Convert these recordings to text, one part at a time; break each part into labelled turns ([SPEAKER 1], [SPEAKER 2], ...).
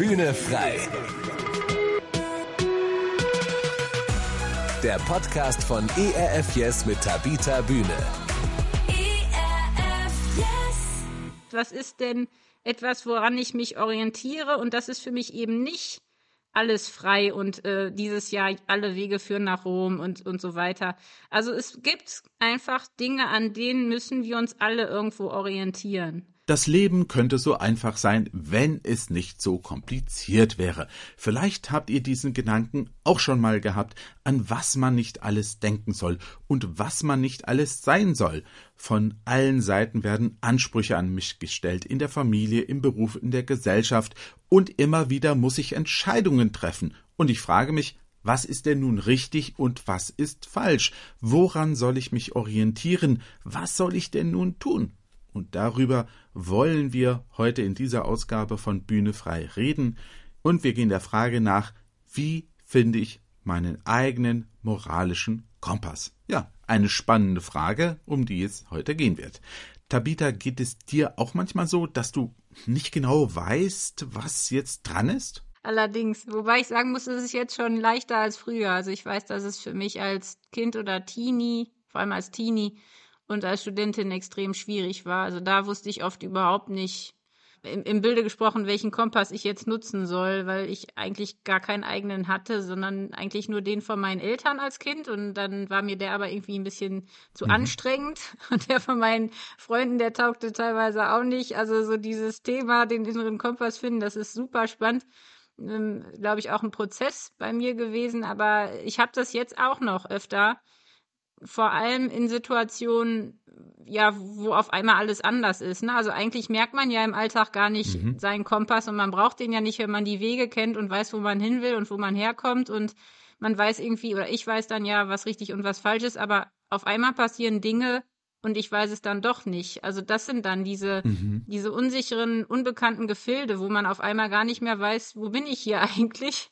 [SPEAKER 1] Bühne frei. Der Podcast von ERF Yes mit Tabita Bühne.
[SPEAKER 2] ERF Yes.
[SPEAKER 3] Was ist denn etwas, woran ich mich orientiere? Und das ist für mich eben nicht alles frei und äh, dieses Jahr alle Wege führen nach Rom und, und so weiter. Also es gibt einfach Dinge, an denen müssen wir uns alle irgendwo orientieren.
[SPEAKER 4] Das Leben könnte so einfach sein, wenn es nicht so kompliziert wäre. Vielleicht habt ihr diesen Gedanken auch schon mal gehabt, an was man nicht alles denken soll und was man nicht alles sein soll. Von allen Seiten werden Ansprüche an mich gestellt, in der Familie, im Beruf, in der Gesellschaft, und immer wieder muss ich Entscheidungen treffen. Und ich frage mich, was ist denn nun richtig und was ist falsch? Woran soll ich mich orientieren? Was soll ich denn nun tun? Und darüber wollen wir heute in dieser Ausgabe von Bühne frei reden. Und wir gehen der Frage nach, wie finde ich meinen eigenen moralischen Kompass? Ja, eine spannende Frage, um die es heute gehen wird. Tabitha, geht es dir auch manchmal so, dass du nicht genau weißt, was jetzt dran ist?
[SPEAKER 3] Allerdings, wobei ich sagen muss, es ist jetzt schon leichter als früher. Also ich weiß, dass es für mich als Kind oder Teenie, vor allem als Teenie, und als Studentin extrem schwierig war. Also da wusste ich oft überhaupt nicht, im, im Bilde gesprochen, welchen Kompass ich jetzt nutzen soll, weil ich eigentlich gar keinen eigenen hatte, sondern eigentlich nur den von meinen Eltern als Kind. Und dann war mir der aber irgendwie ein bisschen zu mhm. anstrengend. Und der von meinen Freunden, der taugte teilweise auch nicht. Also so dieses Thema, den inneren Kompass finden, das ist super spannend. Ähm, Glaube ich, auch ein Prozess bei mir gewesen. Aber ich habe das jetzt auch noch öfter vor allem in Situationen, ja, wo auf einmal alles anders ist. Ne? Also eigentlich merkt man ja im Alltag gar nicht mhm. seinen Kompass und man braucht den ja nicht, wenn man die Wege kennt und weiß, wo man hin will und wo man herkommt und man weiß irgendwie, oder ich weiß dann ja, was richtig und was falsch ist, aber auf einmal passieren Dinge und ich weiß es dann doch nicht. Also das sind dann diese, mhm. diese unsicheren, unbekannten Gefilde, wo man auf einmal gar nicht mehr weiß, wo bin ich hier eigentlich?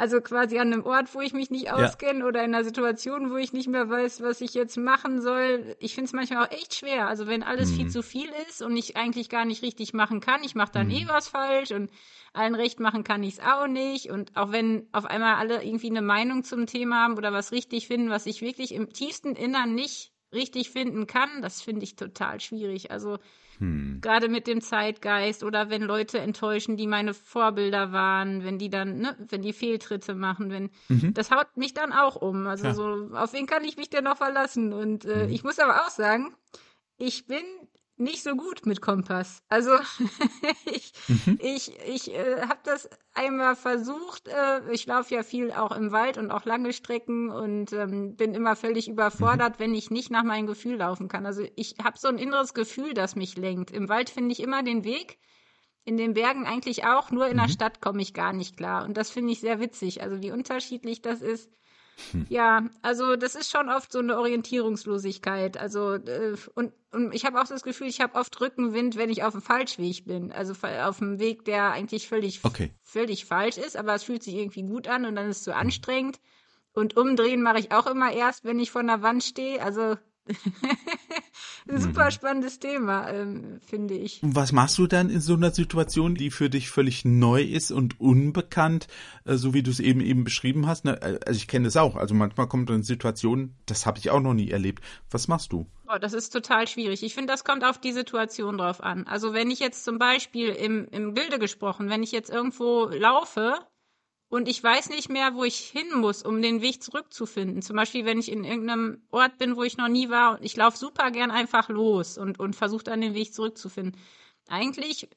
[SPEAKER 3] Also quasi an einem Ort, wo ich mich nicht auskenne ja. oder in einer Situation, wo ich nicht mehr weiß, was ich jetzt machen soll. Ich finde es manchmal auch echt schwer. Also wenn alles mhm. viel zu viel ist und ich eigentlich gar nicht richtig machen kann, ich mache dann mhm. eh was falsch und allen recht machen kann ich es auch nicht. Und auch wenn auf einmal alle irgendwie eine Meinung zum Thema haben oder was richtig finden, was ich wirklich im tiefsten Innern nicht richtig finden kann, das finde ich total schwierig. Also hm. Gerade mit dem Zeitgeist oder wenn Leute enttäuschen, die meine Vorbilder waren, wenn die dann, ne, wenn die Fehltritte machen, wenn mhm. das haut mich dann auch um. Also ja. so, auf wen kann ich mich denn noch verlassen? Und äh, mhm. ich muss aber auch sagen, ich bin nicht so gut mit Kompass. Also ich, mhm. ich, ich äh, habe das einmal versucht. Äh, ich laufe ja viel auch im Wald und auch lange Strecken und ähm, bin immer völlig überfordert, mhm. wenn ich nicht nach meinem Gefühl laufen kann. Also ich habe so ein inneres Gefühl, das mich lenkt. Im Wald finde ich immer den Weg. In den Bergen eigentlich auch, nur in mhm. der Stadt komme ich gar nicht klar. Und das finde ich sehr witzig. Also wie unterschiedlich das ist. Hm. Ja, also das ist schon oft so eine Orientierungslosigkeit. Also äh, und, und ich habe auch das Gefühl, ich habe oft Rückenwind, wenn ich auf dem Falschweg bin. Also auf dem Weg, der eigentlich völlig okay. völlig falsch ist, aber es fühlt sich irgendwie gut an und dann ist es zu so anstrengend. Und umdrehen mache ich auch immer erst, wenn ich vor einer Wand stehe. Also Ein super mhm. spannendes Thema, ähm, finde ich.
[SPEAKER 4] Was machst du dann in so einer Situation, die für dich völlig neu ist und unbekannt, äh, so wie du es eben eben beschrieben hast? Ne? Äh, also ich kenne das auch. Also manchmal kommt eine Situation, das habe ich auch noch nie erlebt. Was machst du?
[SPEAKER 3] Oh, das ist total schwierig. Ich finde, das kommt auf die Situation drauf an. Also wenn ich jetzt zum Beispiel im, im Bilde gesprochen, wenn ich jetzt irgendwo laufe und ich weiß nicht mehr, wo ich hin muss, um den Weg zurückzufinden. Zum Beispiel, wenn ich in irgendeinem Ort bin, wo ich noch nie war und ich laufe super gern einfach los und, und versuche dann den Weg zurückzufinden. Eigentlich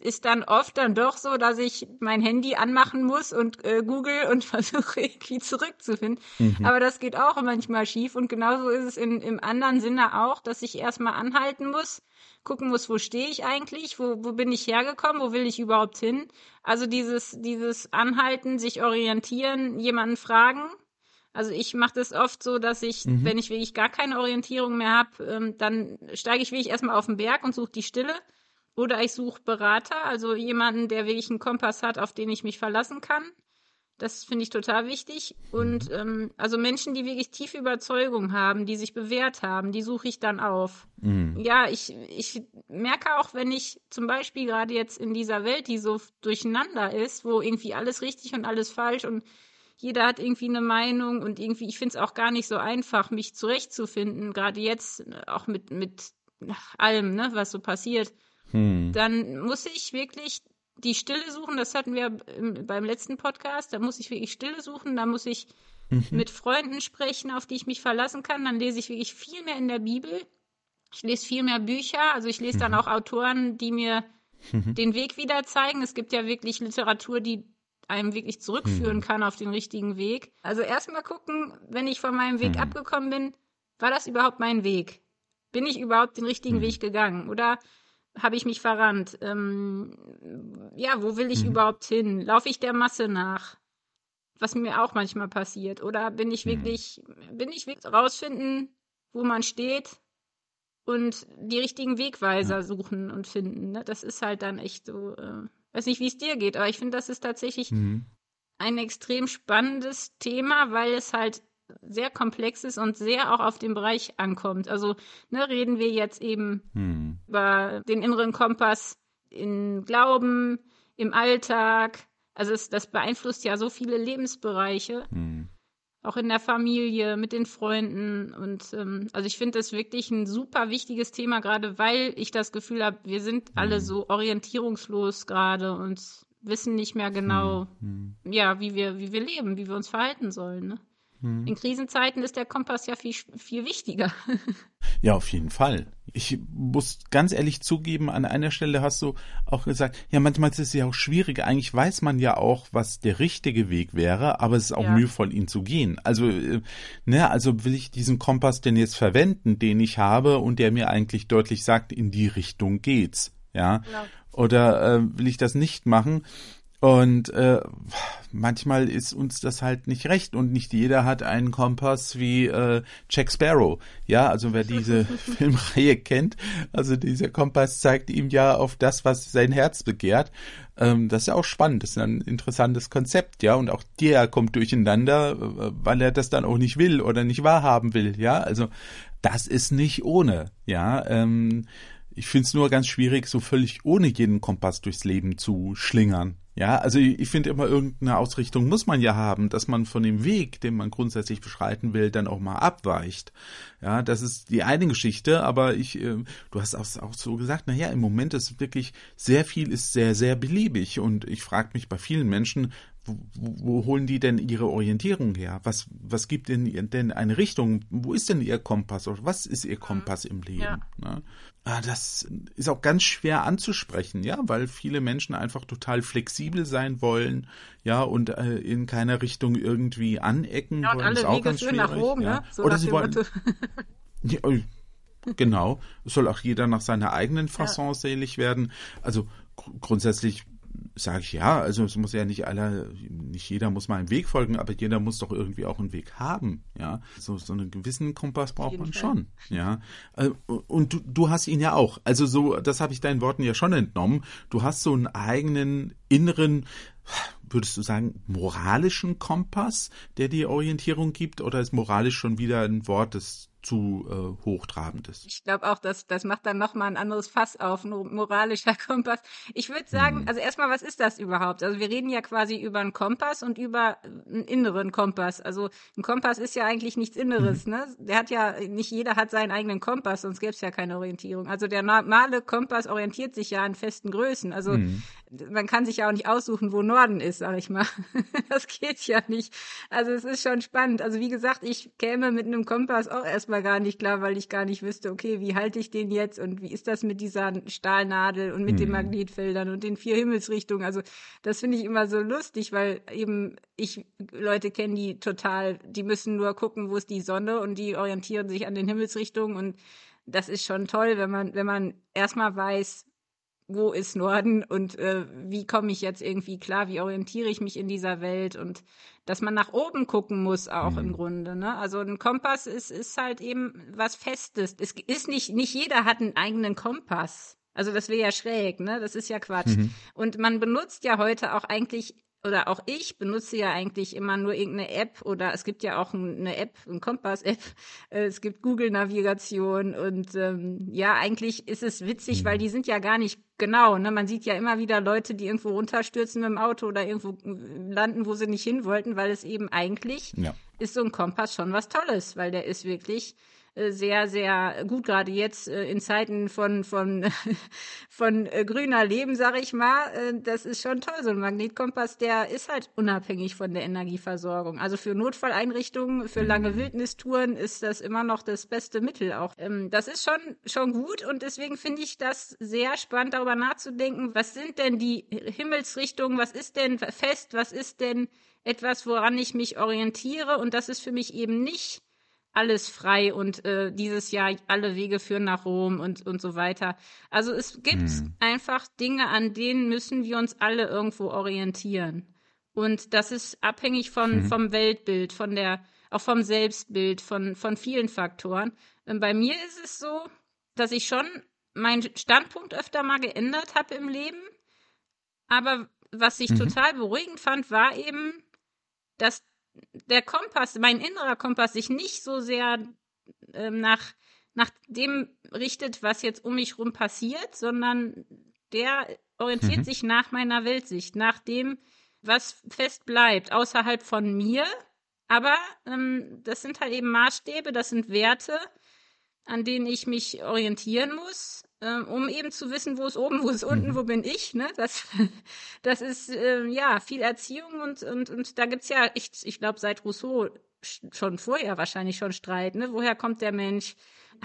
[SPEAKER 3] ist dann oft dann doch so, dass ich mein Handy anmachen muss und äh, google und versuche irgendwie zurückzufinden. Mhm. Aber das geht auch manchmal schief und genauso ist es in, im anderen Sinne auch, dass ich erstmal anhalten muss gucken muss, wo stehe ich eigentlich, wo, wo bin ich hergekommen, wo will ich überhaupt hin. Also dieses, dieses Anhalten, sich orientieren, jemanden fragen. Also ich mache das oft so, dass ich, mhm. wenn ich wirklich gar keine Orientierung mehr habe, ähm, dann steige ich wirklich erstmal auf den Berg und suche die Stille. Oder ich suche Berater, also jemanden, der wirklich einen Kompass hat, auf den ich mich verlassen kann. Das finde ich total wichtig. Und ähm, also Menschen, die wirklich tiefe Überzeugung haben, die sich bewährt haben, die suche ich dann auf. Mhm. Ja, ich, ich merke auch, wenn ich zum Beispiel gerade jetzt in dieser Welt, die so durcheinander ist, wo irgendwie alles richtig und alles falsch und jeder hat irgendwie eine Meinung und irgendwie, ich finde es auch gar nicht so einfach, mich zurechtzufinden, gerade jetzt auch mit, mit allem, ne, was so passiert. Hm. Dann muss ich wirklich die Stille suchen, das hatten wir beim letzten Podcast, da muss ich wirklich Stille suchen, da muss ich mhm. mit Freunden sprechen, auf die ich mich verlassen kann, dann lese ich wirklich viel mehr in der Bibel. Ich lese viel mehr Bücher, also ich lese mhm. dann auch Autoren, die mir mhm. den Weg wieder zeigen. Es gibt ja wirklich Literatur, die einem wirklich zurückführen mhm. kann auf den richtigen Weg. Also erstmal gucken, wenn ich von meinem Weg mhm. abgekommen bin, war das überhaupt mein Weg? Bin ich überhaupt den richtigen mhm. Weg gegangen? Oder habe ich mich verrannt? Ähm, ja, wo will ich mhm. überhaupt hin? Laufe ich der Masse nach? Was mir auch manchmal passiert. Oder bin ich mhm. wirklich, mhm. bin ich wirklich rausfinden, wo man steht und die richtigen Wegweiser ja. suchen und finden. Ne? Das ist halt dann echt so, äh, weiß nicht, wie es dir geht, aber ich finde, das ist tatsächlich mhm. ein extrem spannendes Thema, weil es halt sehr komplex ist und sehr auch auf den Bereich ankommt. Also ne, reden wir jetzt eben hm. über den inneren Kompass in Glauben, im Alltag. Also es, das beeinflusst ja so viele Lebensbereiche. Hm. Auch in der Familie, mit den Freunden. Und ähm, also ich finde das wirklich ein super wichtiges Thema, gerade weil ich das Gefühl habe, wir sind hm. alle so orientierungslos gerade und wissen nicht mehr genau, hm. hm. ja, wie wir, wie wir leben, wie wir uns verhalten sollen. Ne? Hm. In Krisenzeiten ist der Kompass ja viel, viel wichtiger.
[SPEAKER 4] Ja, auf jeden Fall. Ich muss ganz ehrlich zugeben, an einer Stelle hast du auch gesagt, ja, manchmal ist es ja auch schwierig. Eigentlich weiß man ja auch, was der richtige Weg wäre, aber es ist auch ja. mühevoll, ihn zu gehen. Also, äh, ne, also will ich diesen Kompass denn jetzt verwenden, den ich habe und der mir eigentlich deutlich sagt, in die Richtung geht's. Ja. Genau. Oder äh, will ich das nicht machen? Und äh, manchmal ist uns das halt nicht recht und nicht jeder hat einen Kompass wie äh, Jack Sparrow. Ja, also wer diese Filmreihe kennt, also dieser Kompass zeigt ihm ja auf das, was sein Herz begehrt. Ähm, das ist ja auch spannend, das ist ein interessantes Konzept, ja, und auch der kommt durcheinander, äh, weil er das dann auch nicht will oder nicht wahrhaben will, ja. Also das ist nicht ohne, ja. Ähm, ich finde es nur ganz schwierig, so völlig ohne jeden Kompass durchs Leben zu schlingern. Ja, also ich, ich finde immer irgendeine Ausrichtung muss man ja haben, dass man von dem Weg, den man grundsätzlich beschreiten will, dann auch mal abweicht. Ja, das ist die eine Geschichte, aber ich, äh, du hast auch, auch so gesagt, na ja, im Moment ist wirklich sehr viel ist sehr, sehr beliebig und ich frage mich bei vielen Menschen, wo, wo holen die denn ihre Orientierung her? Was, was gibt denn, denn eine Richtung? Wo ist denn ihr Kompass? Was ist ihr Kompass im Leben? Ja. Ne? Ah, das ist auch ganz schwer anzusprechen, ja, weil viele Menschen einfach total flexibel sein wollen, ja, und äh, in keiner Richtung irgendwie anecken.
[SPEAKER 3] Ja, und
[SPEAKER 4] wollen.
[SPEAKER 3] alle
[SPEAKER 4] auch
[SPEAKER 3] Wege führen nach Rom, ja. ne?
[SPEAKER 4] So Oder sie wollen. ja, oh, genau. Es soll auch jeder nach seiner eigenen Fasson ja. selig werden. Also gr grundsätzlich sage ich ja, also es muss ja nicht aller, nicht jeder muss mal einen Weg folgen, aber jeder muss doch irgendwie auch einen Weg haben, ja. So, so einen gewissen Kompass braucht man Fall. schon, ja. Äh, und du, du hast ihn ja auch. Also so, das habe ich deinen Worten ja schon entnommen. Du hast so einen eigenen inneren, würdest du sagen, moralischen Kompass, der dir Orientierung gibt, oder ist moralisch schon wieder ein Wort, das zu äh, hochtrabend ist.
[SPEAKER 3] Ich glaube auch, dass das macht dann nochmal ein anderes Fass auf, ein moralischer Kompass. Ich würde sagen, hm. also erstmal, was ist das überhaupt? Also wir reden ja quasi über einen Kompass und über einen inneren Kompass. Also ein Kompass ist ja eigentlich nichts Inneres, hm. ne? Der hat ja, nicht jeder hat seinen eigenen Kompass, sonst gäbe es ja keine Orientierung. Also der normale Kompass orientiert sich ja an festen Größen. Also hm. man kann sich ja auch nicht aussuchen, wo Norden ist, sag ich mal. das geht ja nicht. Also es ist schon spannend. Also wie gesagt, ich käme mit einem Kompass auch erst erstmal gar nicht klar, weil ich gar nicht wüsste, okay, wie halte ich den jetzt und wie ist das mit dieser Stahlnadel und mit mhm. den Magnetfeldern und den vier Himmelsrichtungen. Also das finde ich immer so lustig, weil eben ich Leute kenne, die total, die müssen nur gucken, wo ist die Sonne und die orientieren sich an den Himmelsrichtungen und das ist schon toll, wenn man, wenn man erstmal weiß, wo ist Norden und äh, wie komme ich jetzt irgendwie klar, wie orientiere ich mich in dieser Welt und dass man nach oben gucken muss auch mhm. im Grunde. Ne? Also ein Kompass ist, ist halt eben was Festes. Es ist nicht, nicht jeder hat einen eigenen Kompass. Also das wäre ja schräg, ne? Das ist ja Quatsch. Mhm. Und man benutzt ja heute auch eigentlich oder auch ich benutze ja eigentlich immer nur irgendeine App oder es gibt ja auch eine App, eine Kompass-App, es gibt Google-Navigation und ähm, ja, eigentlich ist es witzig, weil mhm. die sind ja gar nicht genau. Ne? Man sieht ja immer wieder Leute, die irgendwo runterstürzen mit dem Auto oder irgendwo äh, landen, wo sie nicht hin wollten, weil es eben eigentlich ja. ist so ein Kompass schon was Tolles, weil der ist wirklich sehr, sehr gut, gerade jetzt äh, in Zeiten von, von, von äh, grüner Leben, sag ich mal. Das ist schon toll. So ein Magnetkompass, der ist halt unabhängig von der Energieversorgung. Also für Notfalleinrichtungen, für lange mhm. Wildnistouren ist das immer noch das beste Mittel auch. Ähm, das ist schon, schon gut und deswegen finde ich das sehr spannend, darüber nachzudenken, was sind denn die Himmelsrichtungen, was ist denn fest, was ist denn etwas, woran ich mich orientiere und das ist für mich eben nicht alles frei und äh, dieses Jahr alle Wege führen nach Rom und, und so weiter. Also es gibt hm. einfach Dinge, an denen müssen wir uns alle irgendwo orientieren. Und das ist abhängig von, hm. vom Weltbild, von der, auch vom Selbstbild, von, von vielen Faktoren. Und bei mir ist es so, dass ich schon meinen Standpunkt öfter mal geändert habe im Leben. Aber was ich mhm. total beruhigend fand, war eben, dass der Kompass, mein innerer Kompass sich nicht so sehr ähm, nach, nach dem richtet, was jetzt um mich rum passiert, sondern der orientiert mhm. sich nach meiner Weltsicht, nach dem, was fest bleibt, außerhalb von mir. Aber ähm, das sind halt eben Maßstäbe, das sind Werte, an denen ich mich orientieren muss ähm, um eben zu wissen, wo ist oben, wo ist unten, mhm. wo bin ich. Ne? Das, das ist äh, ja viel Erziehung und, und, und da gibt's ja, ich, ich glaube, seit Rousseau schon vorher wahrscheinlich schon Streit. Ne? Woher kommt der Mensch?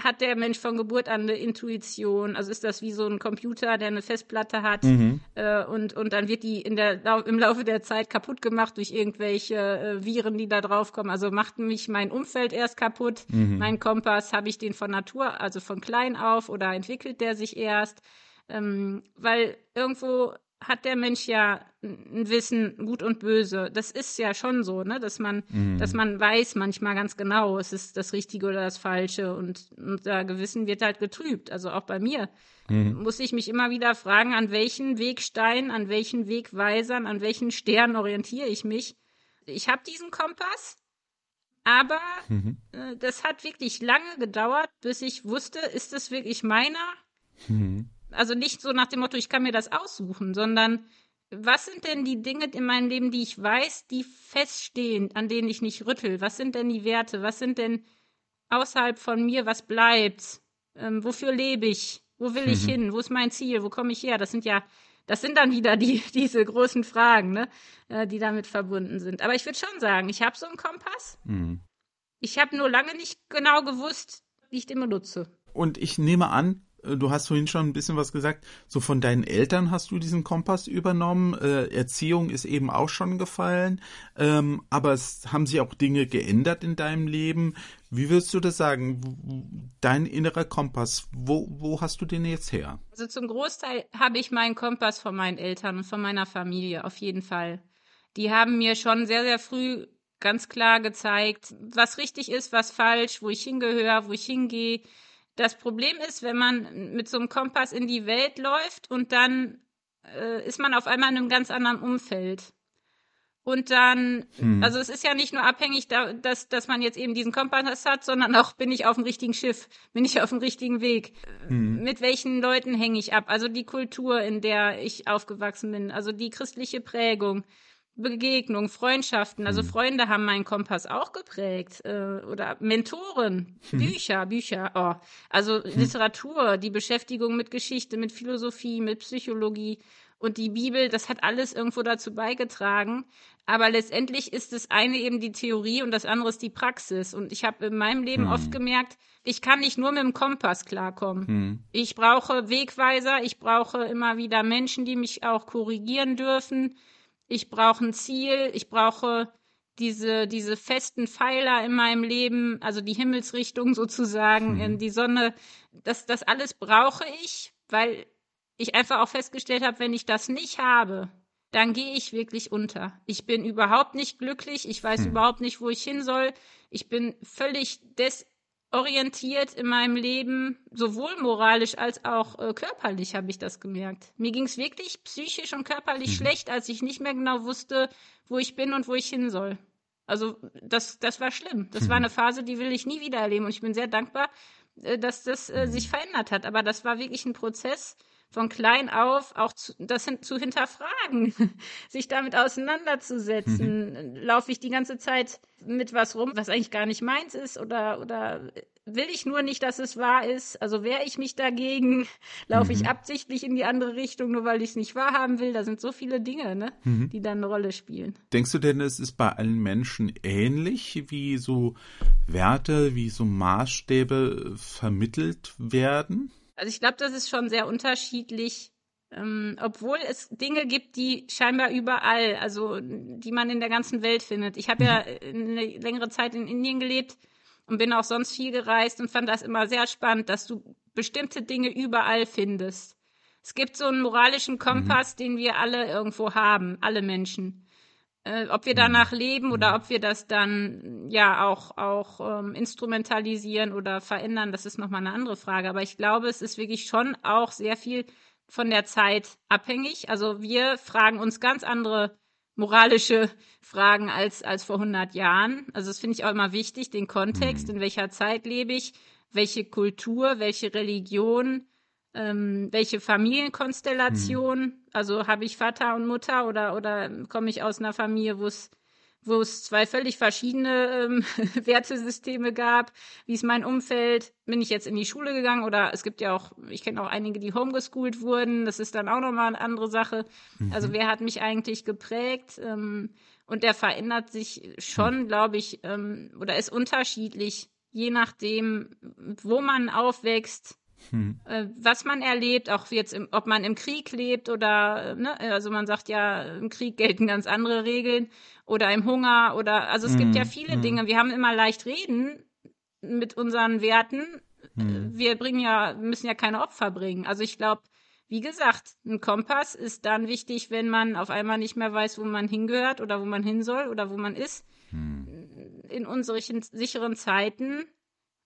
[SPEAKER 3] Hat der Mensch von Geburt an eine Intuition? Also ist das wie so ein Computer, der eine Festplatte hat mhm. äh, und, und dann wird die in der, im Laufe der Zeit kaputt gemacht durch irgendwelche äh, Viren, die da draufkommen. Also macht mich mein Umfeld erst kaputt. Mhm. Mein Kompass, habe ich den von Natur, also von klein auf oder entwickelt der sich erst? Ähm, weil irgendwo hat der Mensch ja ein Wissen, gut und böse. Das ist ja schon so, ne, dass man, mhm. dass man weiß manchmal ganz genau, es ist das Richtige oder das Falsche und unser Gewissen wird halt getrübt. Also auch bei mir mhm. muss ich mich immer wieder fragen, an welchen Wegstein, an welchen Wegweisern, an welchen Sternen orientiere ich mich. Ich habe diesen Kompass, aber mhm. äh, das hat wirklich lange gedauert, bis ich wusste, ist es wirklich meiner? Also nicht so nach dem Motto, ich kann mir das aussuchen, sondern was sind denn die Dinge in meinem Leben, die ich weiß, die feststehen, an denen ich nicht rüttel? Was sind denn die Werte? Was sind denn außerhalb von mir, was bleibt? Ähm, wofür lebe ich? Wo will mhm. ich hin? Wo ist mein Ziel? Wo komme ich her? Das sind ja, das sind dann wieder die, diese großen Fragen, ne, äh, die damit verbunden sind. Aber ich würde schon sagen, ich habe so einen Kompass. Mhm. Ich habe nur lange nicht genau gewusst, wie ich den benutze.
[SPEAKER 4] Und ich nehme an, du hast vorhin schon ein bisschen was gesagt, so von deinen Eltern hast du diesen Kompass übernommen, äh, Erziehung ist eben auch schon gefallen, ähm, aber es haben sich auch Dinge geändert in deinem Leben. Wie würdest du das sagen? Dein innerer Kompass, wo, wo hast du den jetzt her?
[SPEAKER 3] Also zum Großteil habe ich meinen Kompass von meinen Eltern und von meiner Familie, auf jeden Fall. Die haben mir schon sehr, sehr früh ganz klar gezeigt, was richtig ist, was falsch, wo ich hingehöre, wo ich hingehe das Problem ist, wenn man mit so einem Kompass in die Welt läuft und dann äh, ist man auf einmal in einem ganz anderen Umfeld. Und dann, hm. also es ist ja nicht nur abhängig, da, dass, dass man jetzt eben diesen Kompass hat, sondern auch bin ich auf dem richtigen Schiff, bin ich auf dem richtigen Weg. Hm. Mit welchen Leuten hänge ich ab? Also die Kultur, in der ich aufgewachsen bin, also die christliche Prägung, Begegnung, Freundschaften. Also hm. Freunde haben meinen Kompass auch geprägt. Äh, oder Mentoren. Bücher, Bücher. Oh. Also hm. Literatur, die Beschäftigung mit Geschichte, mit Philosophie, mit Psychologie und die Bibel, das hat alles irgendwo dazu beigetragen. Aber letztendlich ist das eine eben die Theorie und das andere ist die Praxis. Und ich habe in meinem Leben hm. oft gemerkt, ich kann nicht nur mit dem Kompass klarkommen. Hm. Ich brauche Wegweiser, ich brauche immer wieder Menschen, die mich auch korrigieren dürfen ich brauche ein Ziel, ich brauche diese, diese festen Pfeiler in meinem Leben, also die Himmelsrichtung sozusagen, mhm. in die Sonne, das, das alles brauche ich, weil ich einfach auch festgestellt habe, wenn ich das nicht habe, dann gehe ich wirklich unter. Ich bin überhaupt nicht glücklich, ich weiß mhm. überhaupt nicht, wo ich hin soll. Ich bin völlig des orientiert in meinem Leben, sowohl moralisch als auch äh, körperlich, habe ich das gemerkt. Mir ging es wirklich psychisch und körperlich mhm. schlecht, als ich nicht mehr genau wusste, wo ich bin und wo ich hin soll. Also das, das war schlimm. Das mhm. war eine Phase, die will ich nie wieder erleben. Und ich bin sehr dankbar, äh, dass das äh, sich verändert hat. Aber das war wirklich ein Prozess, von klein auf auch zu, das zu hinterfragen, sich damit auseinanderzusetzen. Mhm. Laufe ich die ganze Zeit mit was rum, was eigentlich gar nicht meins ist oder, oder will ich nur nicht, dass es wahr ist? Also wehre ich mich dagegen? Laufe mhm. ich absichtlich in die andere Richtung, nur weil ich es nicht wahrhaben will? Da sind so viele Dinge, ne, mhm. die dann eine Rolle spielen.
[SPEAKER 4] Denkst du denn, es ist bei allen Menschen ähnlich, wie so Werte, wie so Maßstäbe vermittelt werden?
[SPEAKER 3] Also ich glaube, das ist schon sehr unterschiedlich, ähm, obwohl es Dinge gibt, die scheinbar überall, also die man in der ganzen Welt findet. Ich habe ja mhm. eine längere Zeit in Indien gelebt und bin auch sonst viel gereist und fand das immer sehr spannend, dass du bestimmte Dinge überall findest. Es gibt so einen moralischen Kompass, mhm. den wir alle irgendwo haben, alle Menschen. Äh, ob wir danach mhm. leben oder mhm. ob wir das dann ja auch, auch ähm, instrumentalisieren oder verändern, das ist nochmal eine andere Frage. Aber ich glaube, es ist wirklich schon auch sehr viel von der Zeit abhängig. Also wir fragen uns ganz andere moralische Fragen als, als vor 100 Jahren. Also das finde ich auch immer wichtig, den Kontext, mhm. in welcher Zeit lebe ich, welche Kultur, welche Religion, ähm, welche Familienkonstellation, hm. also habe ich Vater und Mutter oder, oder komme ich aus einer Familie, wo es wo es zwei völlig verschiedene ähm, Wertesysteme gab. Wie ist mein Umfeld? Bin ich jetzt in die Schule gegangen oder es gibt ja auch, ich kenne auch einige, die homeschooled wurden. Das ist dann auch nochmal eine andere Sache. Mhm. Also wer hat mich eigentlich geprägt? Ähm, und der verändert sich schon, mhm. glaube ich, ähm, oder ist unterschiedlich, je nachdem, wo man aufwächst, hm. Äh, was man erlebt, auch jetzt, im, ob man im Krieg lebt oder, ne, also man sagt ja, im Krieg gelten ganz andere Regeln oder im Hunger oder, also es hm. gibt ja viele hm. Dinge. Wir haben immer leicht reden mit unseren Werten. Hm. Wir bringen ja, müssen ja keine Opfer bringen. Also ich glaube, wie gesagt, ein Kompass ist dann wichtig, wenn man auf einmal nicht mehr weiß, wo man hingehört oder wo man hin soll oder wo man ist. Hm. In unseren sicheren Zeiten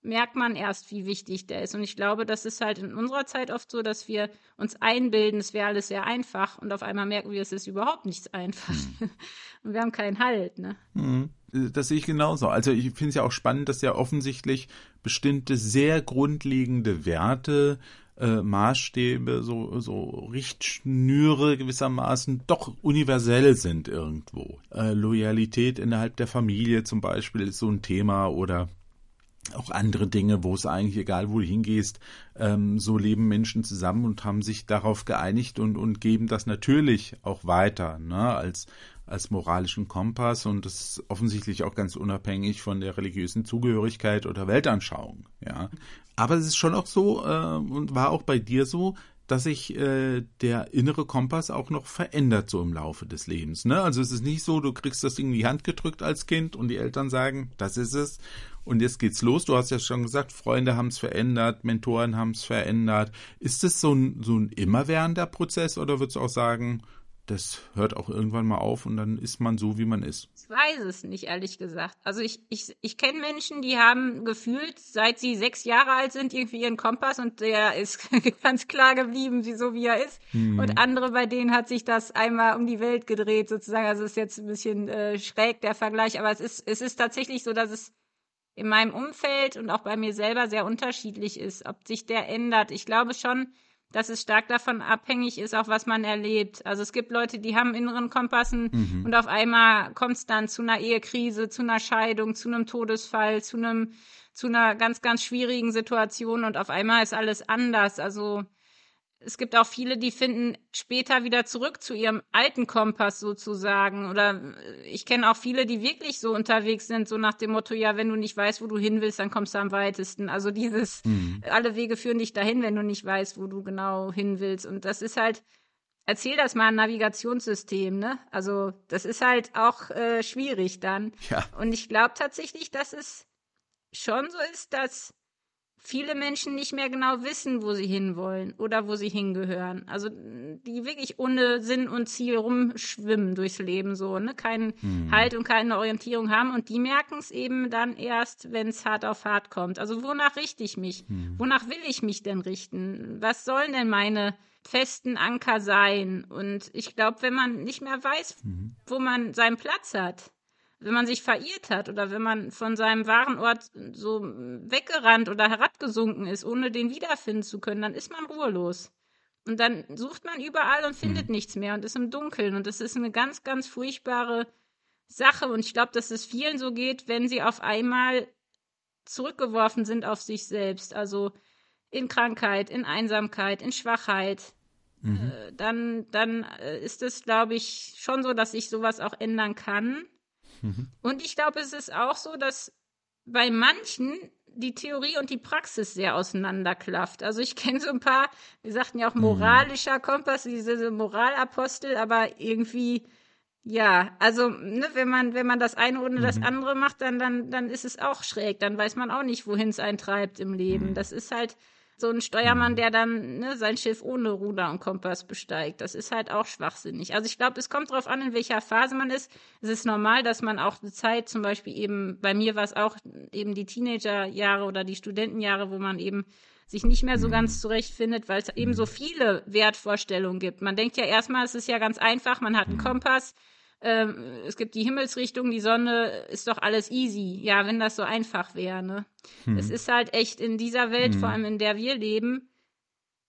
[SPEAKER 3] merkt man erst, wie wichtig der ist. Und ich glaube, das ist halt in unserer Zeit oft so, dass wir uns einbilden, es wäre alles sehr einfach und auf einmal merken wir, es ist überhaupt nichts einfach. Mhm. Und wir haben keinen Halt, ne?
[SPEAKER 4] Mhm. Das sehe ich genauso. Also ich finde es ja auch spannend, dass ja offensichtlich bestimmte sehr grundlegende Werte, äh, Maßstäbe, so, so Richtschnüre gewissermaßen doch universell sind irgendwo. Äh, Loyalität innerhalb der Familie zum Beispiel ist so ein Thema oder auch andere Dinge, wo es eigentlich egal, wo du hingehst, ähm, so leben Menschen zusammen und haben sich darauf geeinigt und, und geben das natürlich auch weiter, ne, als, als moralischen Kompass und das ist offensichtlich auch ganz unabhängig von der religiösen Zugehörigkeit oder Weltanschauung, ja. Aber es ist schon auch so, äh, und war auch bei dir so, dass sich äh, der innere Kompass auch noch verändert so im Laufe des Lebens. Ne? Also es ist nicht so, du kriegst das Ding in die Hand gedrückt als Kind und die Eltern sagen, das ist es. Und jetzt geht's los. Du hast ja schon gesagt, Freunde haben es verändert, Mentoren haben es verändert. Ist es so ein, so ein immerwährender Prozess oder würdest du auch sagen, das hört auch irgendwann mal auf und dann ist man so, wie man ist.
[SPEAKER 3] Ich weiß es nicht, ehrlich gesagt. Also ich, ich, ich kenne Menschen, die haben gefühlt, seit sie sechs Jahre alt sind, irgendwie ihren Kompass und der ist ganz klar geblieben, wie, so wie er ist. Mhm. Und andere, bei denen hat sich das einmal um die Welt gedreht, sozusagen. Also es ist jetzt ein bisschen äh, schräg, der Vergleich, aber es ist, es ist tatsächlich so, dass es in meinem Umfeld und auch bei mir selber sehr unterschiedlich ist, ob sich der ändert. Ich glaube schon, dass es stark davon abhängig ist, auch was man erlebt. Also es gibt Leute, die haben inneren Kompassen mhm. und auf einmal kommt es dann zu einer Ehekrise, zu einer Scheidung, zu einem Todesfall, zu einem, zu einer ganz, ganz schwierigen Situation und auf einmal ist alles anders. Also es gibt auch viele, die finden später wieder zurück zu ihrem alten Kompass sozusagen. Oder äh, ich kenne auch viele, die wirklich so unterwegs sind, so nach dem Motto, ja, wenn du nicht weißt, wo du hin willst, dann kommst du am weitesten. Also dieses, mhm. alle Wege führen dich dahin, wenn du nicht weißt, wo du genau hin willst. Und das ist halt, erzähl das mal ein Navigationssystem, ne? Also das ist halt auch äh, schwierig dann. Ja. Und ich glaube tatsächlich, dass es schon so ist, dass viele Menschen nicht mehr genau wissen, wo sie hinwollen oder wo sie hingehören. Also die wirklich ohne Sinn und Ziel rumschwimmen durchs Leben so, ne? Keinen hm. Halt und keine Orientierung haben und die merken es eben dann erst, wenn es hart auf hart kommt. Also wonach richte ich mich? Hm. Wonach will ich mich denn richten? Was sollen denn meine festen Anker sein? Und ich glaube, wenn man nicht mehr weiß, hm. wo man seinen Platz hat, wenn man sich verirrt hat oder wenn man von seinem wahren Ort so weggerannt oder herabgesunken ist, ohne den wiederfinden zu können, dann ist man ruhelos. Und dann sucht man überall und findet mhm. nichts mehr und ist im Dunkeln. Und das ist eine ganz, ganz furchtbare Sache. Und ich glaube, dass es vielen so geht, wenn sie auf einmal zurückgeworfen sind auf sich selbst. Also in Krankheit, in Einsamkeit, in Schwachheit. Mhm. Äh, dann, dann äh, ist es, glaube ich, schon so, dass sich sowas auch ändern kann. Mhm. Und ich glaube, es ist auch so, dass bei manchen die Theorie und die Praxis sehr auseinanderklafft. Also ich kenne so ein paar, wir sagten ja auch mhm. moralischer Kompass, diese Moralapostel, aber irgendwie, ja, also ne, wenn man wenn man das eine ohne mhm. das andere macht, dann dann dann ist es auch schräg. Dann weiß man auch nicht, wohin es einen treibt im Leben. Mhm. Das ist halt so ein Steuermann, mhm. der dann ne, sein Schiff ohne Ruder und Kompass besteigt. Das ist halt auch schwachsinnig. Also ich glaube, es kommt darauf an, in welcher Phase man ist. Es ist normal, dass man auch eine Zeit, zum Beispiel eben, bei mir war es auch eben die Teenagerjahre oder die Studentenjahre, wo man eben sich nicht mehr so mhm. ganz zurechtfindet, weil es eben so mhm. viele Wertvorstellungen gibt. Man denkt ja erstmal, es ist ja ganz einfach, man hat einen Kompass, ähm, es gibt die Himmelsrichtung, die Sonne, ist doch alles easy. Ja, wenn das so einfach wäre, ne? Hm. Es ist halt echt in dieser Welt, hm. vor allem in der wir leben,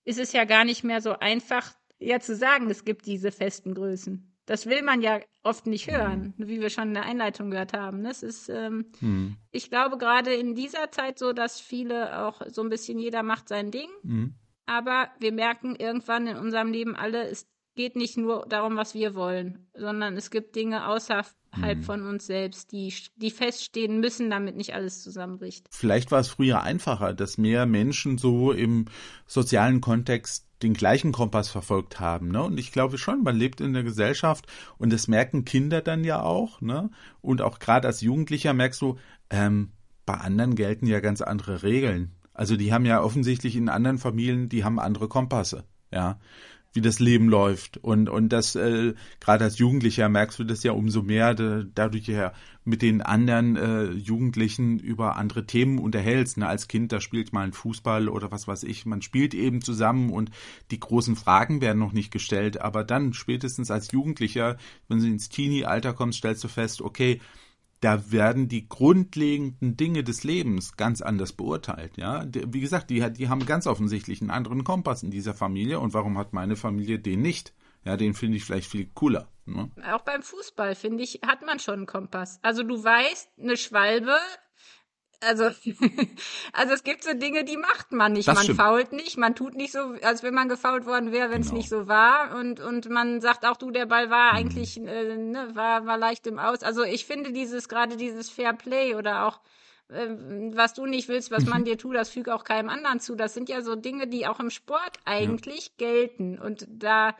[SPEAKER 3] ist es ja gar nicht mehr so einfach, ja zu sagen, es gibt diese festen Größen. Das will man ja oft nicht hören, hm. wie wir schon in der Einleitung gehört haben. Das ist, ähm, hm. ich glaube, gerade in dieser Zeit so, dass viele auch so ein bisschen jeder macht sein Ding. Hm. Aber wir merken irgendwann in unserem Leben alle, es geht nicht nur darum, was wir wollen, sondern es gibt Dinge außerhalb mhm. von uns selbst, die, die feststehen müssen, damit nicht alles zusammenbricht.
[SPEAKER 4] Vielleicht war es früher einfacher, dass mehr Menschen so im sozialen Kontext den gleichen Kompass verfolgt haben, ne? Und ich glaube schon, man lebt in der Gesellschaft und das merken Kinder dann ja auch, ne? Und auch gerade als Jugendlicher merkst du, ähm, bei anderen gelten ja ganz andere Regeln. Also die haben ja offensichtlich in anderen Familien, die haben andere Kompasse, ja wie das Leben läuft. Und, und das, äh, gerade als Jugendlicher merkst du das ja umso mehr, da, dadurch ja mit den anderen äh, Jugendlichen über andere Themen unterhältst. Ne? Als Kind, da spielt man Fußball oder was weiß ich. Man spielt eben zusammen und die großen Fragen werden noch nicht gestellt. Aber dann, spätestens als Jugendlicher, wenn du ins Teenie-Alter kommst, stellst du fest, okay, da werden die grundlegenden Dinge des Lebens ganz anders beurteilt. Ja, wie gesagt, die, die haben ganz offensichtlich einen anderen Kompass in dieser Familie. Und warum hat meine Familie den nicht? Ja, den finde ich vielleicht viel cooler. Ne?
[SPEAKER 3] Auch beim Fußball, finde ich, hat man schon einen Kompass. Also du weißt, eine Schwalbe also, also es gibt so Dinge, die macht man nicht. Das man stimmt. fault nicht, man tut nicht so, als wenn man gefault worden wäre, wenn es genau. nicht so war. Und, und man sagt auch, du, der Ball war mhm. eigentlich, äh, ne, war, war leicht im Aus. Also ich finde dieses, gerade dieses Fair Play oder auch äh, was du nicht willst, was man dir tut, das füge auch keinem anderen zu. Das sind ja so Dinge, die auch im Sport eigentlich ja. gelten. Und da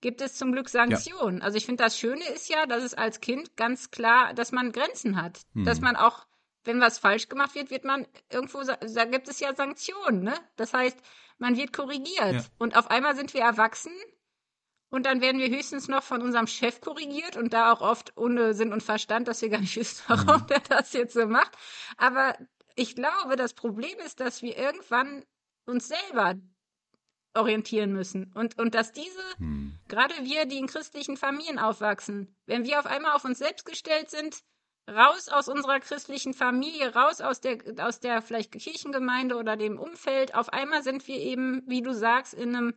[SPEAKER 3] gibt es zum Glück Sanktionen. Ja. Also ich finde, das Schöne ist ja, dass es als Kind ganz klar, dass man Grenzen hat. Hm. Dass man auch wenn was falsch gemacht wird, wird man irgendwo, da gibt es ja Sanktionen, ne? Das heißt, man wird korrigiert. Ja. Und auf einmal sind wir erwachsen und dann werden wir höchstens noch von unserem Chef korrigiert und da auch oft ohne Sinn und Verstand, dass wir gar nicht wissen, warum mhm. der das jetzt so macht. Aber ich glaube, das Problem ist, dass wir irgendwann uns selber orientieren müssen. Und, und dass diese, hm. gerade wir, die in christlichen Familien aufwachsen, wenn wir auf einmal auf uns selbst gestellt sind, raus aus unserer christlichen Familie, raus aus der, aus der vielleicht Kirchengemeinde oder dem Umfeld. Auf einmal sind wir eben, wie du sagst, in einem,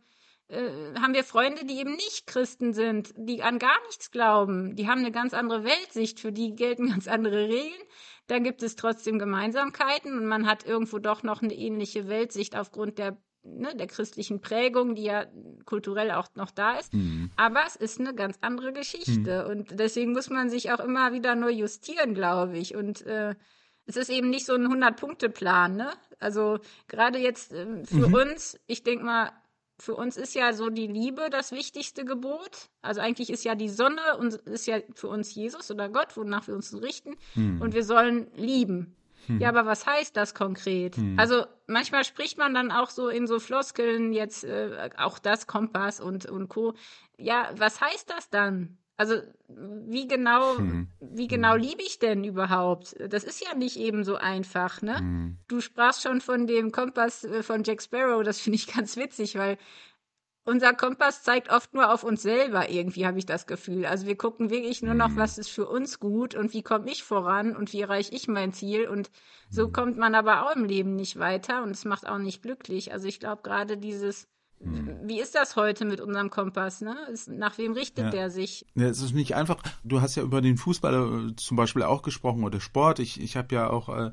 [SPEAKER 3] äh, haben wir Freunde, die eben nicht Christen sind, die an gar nichts glauben. Die haben eine ganz andere Weltsicht, für die gelten ganz andere Regeln. Da gibt es trotzdem Gemeinsamkeiten und man hat irgendwo doch noch eine ähnliche Weltsicht aufgrund der ne, der christlichen Prägung, die ja kulturell auch noch da ist. Mhm. Aber es ist eine ganz andere Geschichte. Mhm. Und deswegen muss man sich auch immer wieder nur justieren, glaube ich. Und äh, es ist eben nicht so ein 100-Punkte-Plan. Ne? Also gerade jetzt äh, für mhm. uns, ich denke mal, für uns ist ja so die Liebe das wichtigste Gebot. Also eigentlich ist ja die Sonne und ist ja für uns Jesus oder Gott, wonach wir uns richten. Mhm. Und wir sollen lieben. Hm. Ja, aber was heißt das konkret? Hm. Also manchmal spricht man dann auch so in so Floskeln jetzt äh, auch das Kompass und und Co. Ja, was heißt das dann? Also wie genau, hm. wie genau hm. liebe ich denn überhaupt? Das ist ja nicht eben so einfach, ne? Hm. Du sprachst schon von dem Kompass äh, von Jack Sparrow, das finde ich ganz witzig, weil unser Kompass zeigt oft nur auf uns selber, irgendwie habe ich das Gefühl. Also wir gucken wirklich nur noch, mhm. was ist für uns gut und wie komme ich voran und wie erreiche ich mein Ziel. Und so mhm. kommt man aber auch im Leben nicht weiter und es macht auch nicht glücklich. Also ich glaube gerade dieses hm. Wie ist das heute mit unserem Kompass? Ne? Nach wem richtet ja. der sich?
[SPEAKER 4] Ja, es ist nicht einfach. Du hast ja über den Fußball äh, zum Beispiel auch gesprochen oder Sport. Ich, ich habe ja auch äh,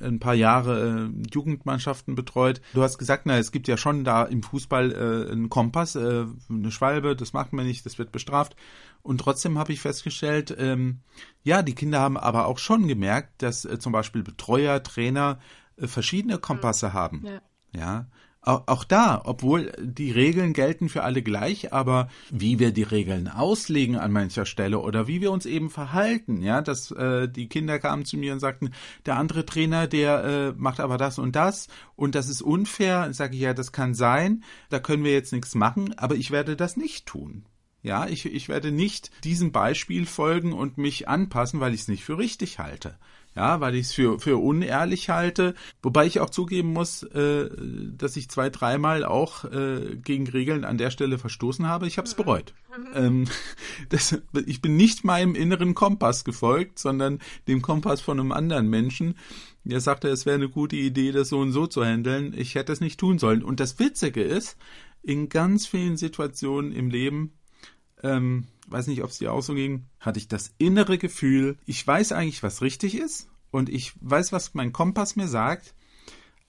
[SPEAKER 4] ein paar Jahre äh, Jugendmannschaften betreut. Du hast gesagt, na, es gibt ja schon da im Fußball äh, einen Kompass, äh, eine Schwalbe, das macht man nicht, das wird bestraft. Und trotzdem habe ich festgestellt, ähm, ja, die Kinder haben aber auch schon gemerkt, dass äh, zum Beispiel Betreuer, Trainer äh, verschiedene Kompasse mhm. haben. Ja. ja auch da, obwohl die Regeln gelten für alle gleich, aber wie wir die Regeln auslegen an mancher Stelle oder wie wir uns eben verhalten, ja, dass äh, die Kinder kamen zu mir und sagten, der andere Trainer, der äh, macht aber das und das und das ist unfair, sage ich ja, das kann sein, da können wir jetzt nichts machen, aber ich werde das nicht tun. Ja, ich, ich werde nicht diesem Beispiel folgen und mich anpassen, weil ich es nicht für richtig halte ja, weil ich es für, für unehrlich halte. Wobei ich auch zugeben muss, äh, dass ich zwei, dreimal auch äh, gegen Regeln an der Stelle verstoßen habe. Ich habe es bereut. Ähm, das, ich bin nicht meinem inneren Kompass gefolgt, sondern dem Kompass von einem anderen Menschen. Der sagte, es wäre eine gute Idee, das so und so zu handeln. Ich hätte es nicht tun sollen. Und das Witzige ist, in ganz vielen Situationen im Leben ähm, weiß nicht, ob es dir auch so ging, hatte ich das innere Gefühl, ich weiß eigentlich, was richtig ist und ich weiß, was mein Kompass mir sagt,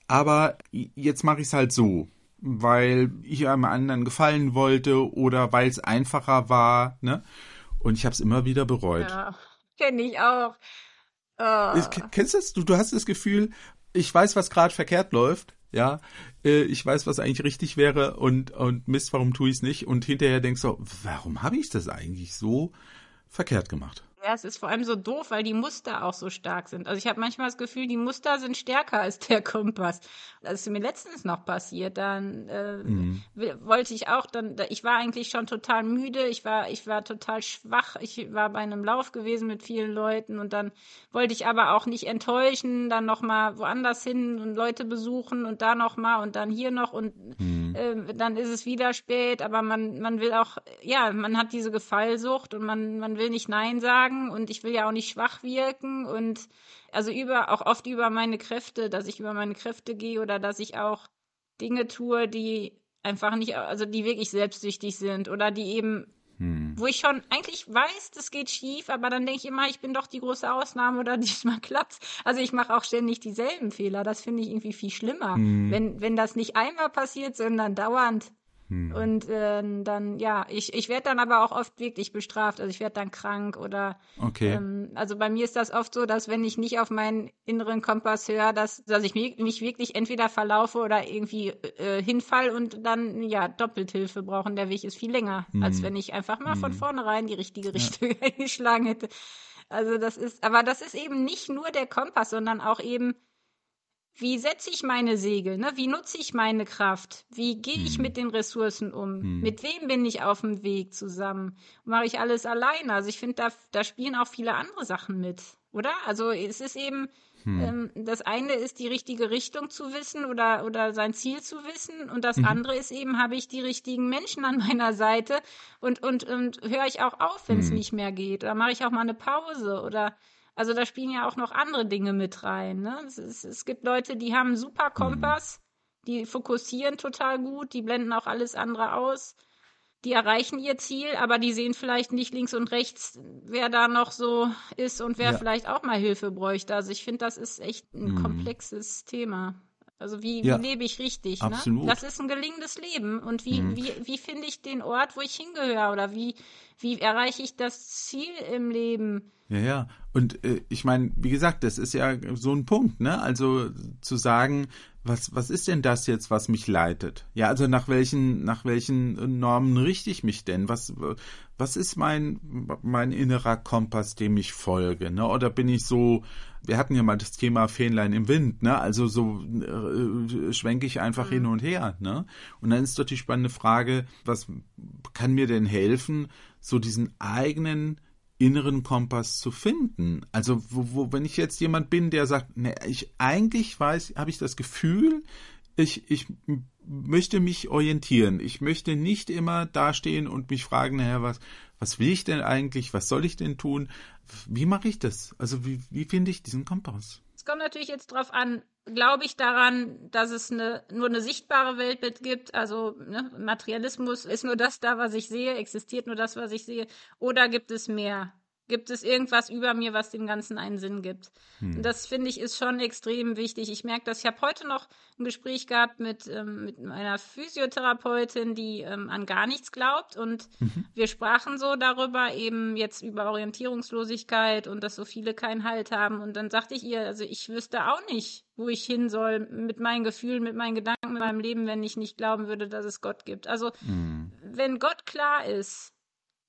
[SPEAKER 4] aber jetzt mache ich es halt so, weil ich einem anderen gefallen wollte oder weil es einfacher war, ne? Und ich habe es immer wieder bereut.
[SPEAKER 3] Ja, kenne ich auch.
[SPEAKER 4] Oh. Kennst du das? Du, du hast das Gefühl, ich weiß, was gerade verkehrt läuft, ja, äh, ich weiß, was eigentlich richtig wäre und, und Mist, warum tue ich es nicht? Und hinterher denkst du, warum habe ich das eigentlich so verkehrt gemacht?
[SPEAKER 3] Ja, es ist vor allem so doof, weil die Muster auch so stark sind. Also ich habe manchmal das Gefühl, die Muster sind stärker als der Kompass. Das ist mir letztens noch passiert. Dann äh, mhm. wollte ich auch, dann, ich war eigentlich schon total müde, ich war, ich war total schwach, ich war bei einem Lauf gewesen mit vielen Leuten und dann wollte ich aber auch nicht enttäuschen, dann nochmal woanders hin und Leute besuchen und da nochmal und dann hier noch und mhm. äh, dann ist es wieder spät, aber man, man will auch, ja, man hat diese Gefallsucht und man, man will nicht Nein sagen sagen und ich will ja auch nicht schwach wirken und also über, auch oft über meine Kräfte, dass ich über meine Kräfte gehe oder dass ich auch Dinge tue, die einfach nicht, also die wirklich selbstsüchtig sind oder die eben, hm. wo ich schon eigentlich weiß, das geht schief, aber dann denke ich immer, ich bin doch die große Ausnahme oder diesmal klappt's. Also ich mache auch ständig dieselben Fehler. Das finde ich irgendwie viel schlimmer. Hm. Wenn, wenn das nicht einmal passiert, sondern dauernd. Hm. Und äh, dann, ja, ich, ich werde dann aber auch oft wirklich bestraft. Also ich werde dann krank oder
[SPEAKER 4] okay.
[SPEAKER 3] Ähm, also bei mir ist das oft so, dass wenn ich nicht auf meinen inneren Kompass höre, dass, dass ich mich, mich wirklich entweder verlaufe oder irgendwie äh, hinfall und dann ja Doppelthilfe brauchen. Der Weg ist viel länger, hm. als wenn ich einfach mal hm. von vornherein die richtige Richtung ja. eingeschlagen hätte. Also das ist, aber das ist eben nicht nur der Kompass, sondern auch eben wie setze ich meine Segel, ne? Wie nutze ich meine Kraft? Wie gehe ich hm. mit den Ressourcen um? Hm. Mit wem bin ich auf dem Weg zusammen? Mache ich alles alleine? Also ich finde, da, da spielen auch viele andere Sachen mit, oder? Also es ist eben, hm. ähm, das eine ist die richtige Richtung zu wissen oder, oder sein Ziel zu wissen und das mhm. andere ist eben, habe ich die richtigen Menschen an meiner Seite und, und, und höre ich auch auf, wenn es hm. nicht mehr geht oder mache ich auch mal eine Pause oder also da spielen ja auch noch andere Dinge mit rein. Ne? Es, es, es gibt Leute, die haben einen super Kompass, mhm. die fokussieren total gut, die blenden auch alles andere aus. Die erreichen ihr Ziel, aber die sehen vielleicht nicht links und rechts, wer da noch so ist und wer ja. vielleicht auch mal Hilfe bräuchte. Also ich finde, das ist echt ein mhm. komplexes Thema. Also wie, ja, wie lebe ich richtig? Ne? Das ist ein gelingendes Leben. Und wie, mhm. wie, wie finde ich den Ort, wo ich hingehöre? Oder wie, Wie erreiche ich das Ziel im Leben?
[SPEAKER 4] Ja, ja. Und äh, ich meine, wie gesagt, das ist ja so ein Punkt, ne? Also zu sagen, was, was ist denn das jetzt, was mich leitet? Ja, also nach welchen, nach welchen Normen richte ich mich denn? Was, was ist mein, mein innerer Kompass, dem ich folge? Ne? Oder bin ich so, wir hatten ja mal das Thema Fähnlein im Wind, ne? Also so äh, schwenke ich einfach mhm. hin und her, ne? Und dann ist doch die spannende Frage, was kann mir denn helfen, so diesen eigenen inneren Kompass zu finden. Also, wo, wo, wenn ich jetzt jemand bin, der sagt, ne, ich eigentlich weiß, habe ich das Gefühl, ich, ich möchte mich orientieren. Ich möchte nicht immer dastehen und mich fragen, naja, was, was will ich denn eigentlich? Was soll ich denn tun? Wie mache ich das? Also, wie, wie finde ich diesen Kompass?
[SPEAKER 3] Es kommt natürlich jetzt drauf an, glaube ich daran, dass es eine, nur eine sichtbare Welt gibt. Also ne, Materialismus ist nur das da, was ich sehe, existiert nur das, was ich sehe. Oder gibt es mehr? Gibt es irgendwas über mir, was dem Ganzen einen Sinn gibt? Hm. Das finde ich ist schon extrem wichtig. Ich merke das. Ich habe heute noch ein Gespräch gehabt mit, ähm, mit einer Physiotherapeutin, die ähm, an gar nichts glaubt. Und mhm. wir sprachen so darüber, eben jetzt über Orientierungslosigkeit und dass so viele keinen Halt haben. Und dann sagte ich ihr, also ich wüsste auch nicht, wo ich hin soll mit meinen Gefühlen, mit meinen Gedanken, mit meinem Leben, wenn ich nicht glauben würde, dass es Gott gibt. Also, mhm. wenn Gott klar ist,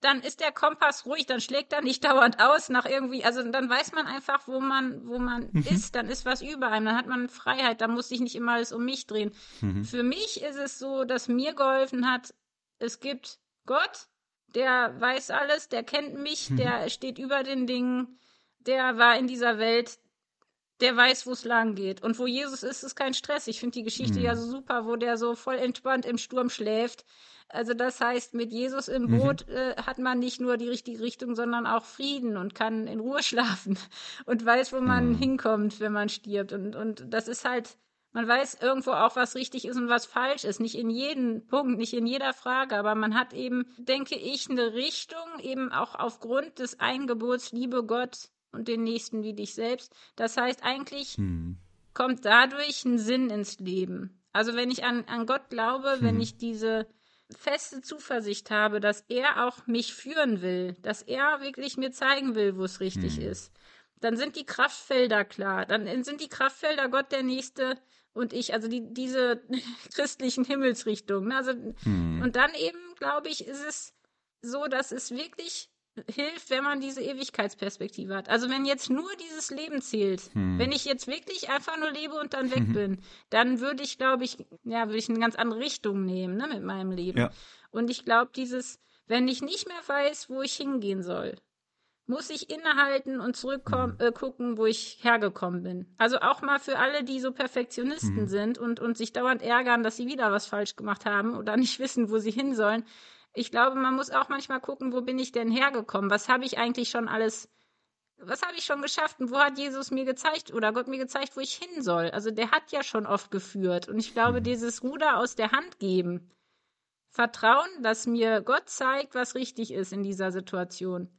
[SPEAKER 3] dann ist der Kompass ruhig, dann schlägt er nicht dauernd aus nach irgendwie, also dann weiß man einfach, wo man, wo man mhm. ist, dann ist was über einem, dann hat man Freiheit, dann muss sich nicht immer alles um mich drehen. Mhm. Für mich ist es so, dass mir geholfen hat, es gibt Gott, der weiß alles, der kennt mich, mhm. der steht über den Dingen, der war in dieser Welt, der weiß, wo es lang geht. Und wo Jesus ist, ist kein Stress. Ich finde die Geschichte ja mhm. so super, wo der so voll entspannt im Sturm schläft also das heißt, mit Jesus im mhm. Boot mhm. äh, hat man nicht nur die richtige Richtung, sondern auch Frieden und kann in Ruhe schlafen und weiß, wo man mhm. hinkommt, wenn man stirbt. Und, und das ist halt, man weiß irgendwo auch, was richtig ist und was falsch ist. Nicht in jedem Punkt, nicht in jeder Frage, aber man hat eben, denke ich, eine Richtung, eben auch aufgrund des Eingebots, liebe Gott und den Nächsten wie dich selbst. Das heißt, eigentlich mhm. kommt dadurch ein Sinn ins Leben. Also wenn ich an, an Gott glaube, mhm. wenn ich diese feste Zuversicht habe, dass er auch mich führen will, dass er wirklich mir zeigen will, wo es richtig hm. ist, dann sind die Kraftfelder klar. Dann sind die Kraftfelder Gott der Nächste und ich, also die, diese christlichen Himmelsrichtungen. Also, hm. Und dann eben, glaube ich, ist es so, dass es wirklich hilft, wenn man diese Ewigkeitsperspektive hat. Also wenn jetzt nur dieses Leben zählt, hm. wenn ich jetzt wirklich einfach nur lebe und dann weg mhm. bin, dann würde ich, glaube ich, ja, würde ich eine ganz andere Richtung nehmen, ne, mit meinem Leben. Ja. Und ich glaube, dieses, wenn ich nicht mehr weiß, wo ich hingehen soll, muss ich innehalten und zurückkommen, mhm. äh, gucken, wo ich hergekommen bin. Also auch mal für alle, die so Perfektionisten mhm. sind und, und sich dauernd ärgern, dass sie wieder was falsch gemacht haben oder nicht wissen, wo sie hin sollen ich glaube, man muss auch manchmal gucken, wo bin ich denn hergekommen? Was habe ich eigentlich schon alles, was habe ich schon geschafft und wo hat Jesus mir gezeigt oder Gott mir gezeigt, wo ich hin soll? Also der hat ja schon oft geführt und ich glaube, mhm. dieses Ruder aus der Hand geben, Vertrauen, dass mir Gott zeigt, was richtig ist in dieser Situation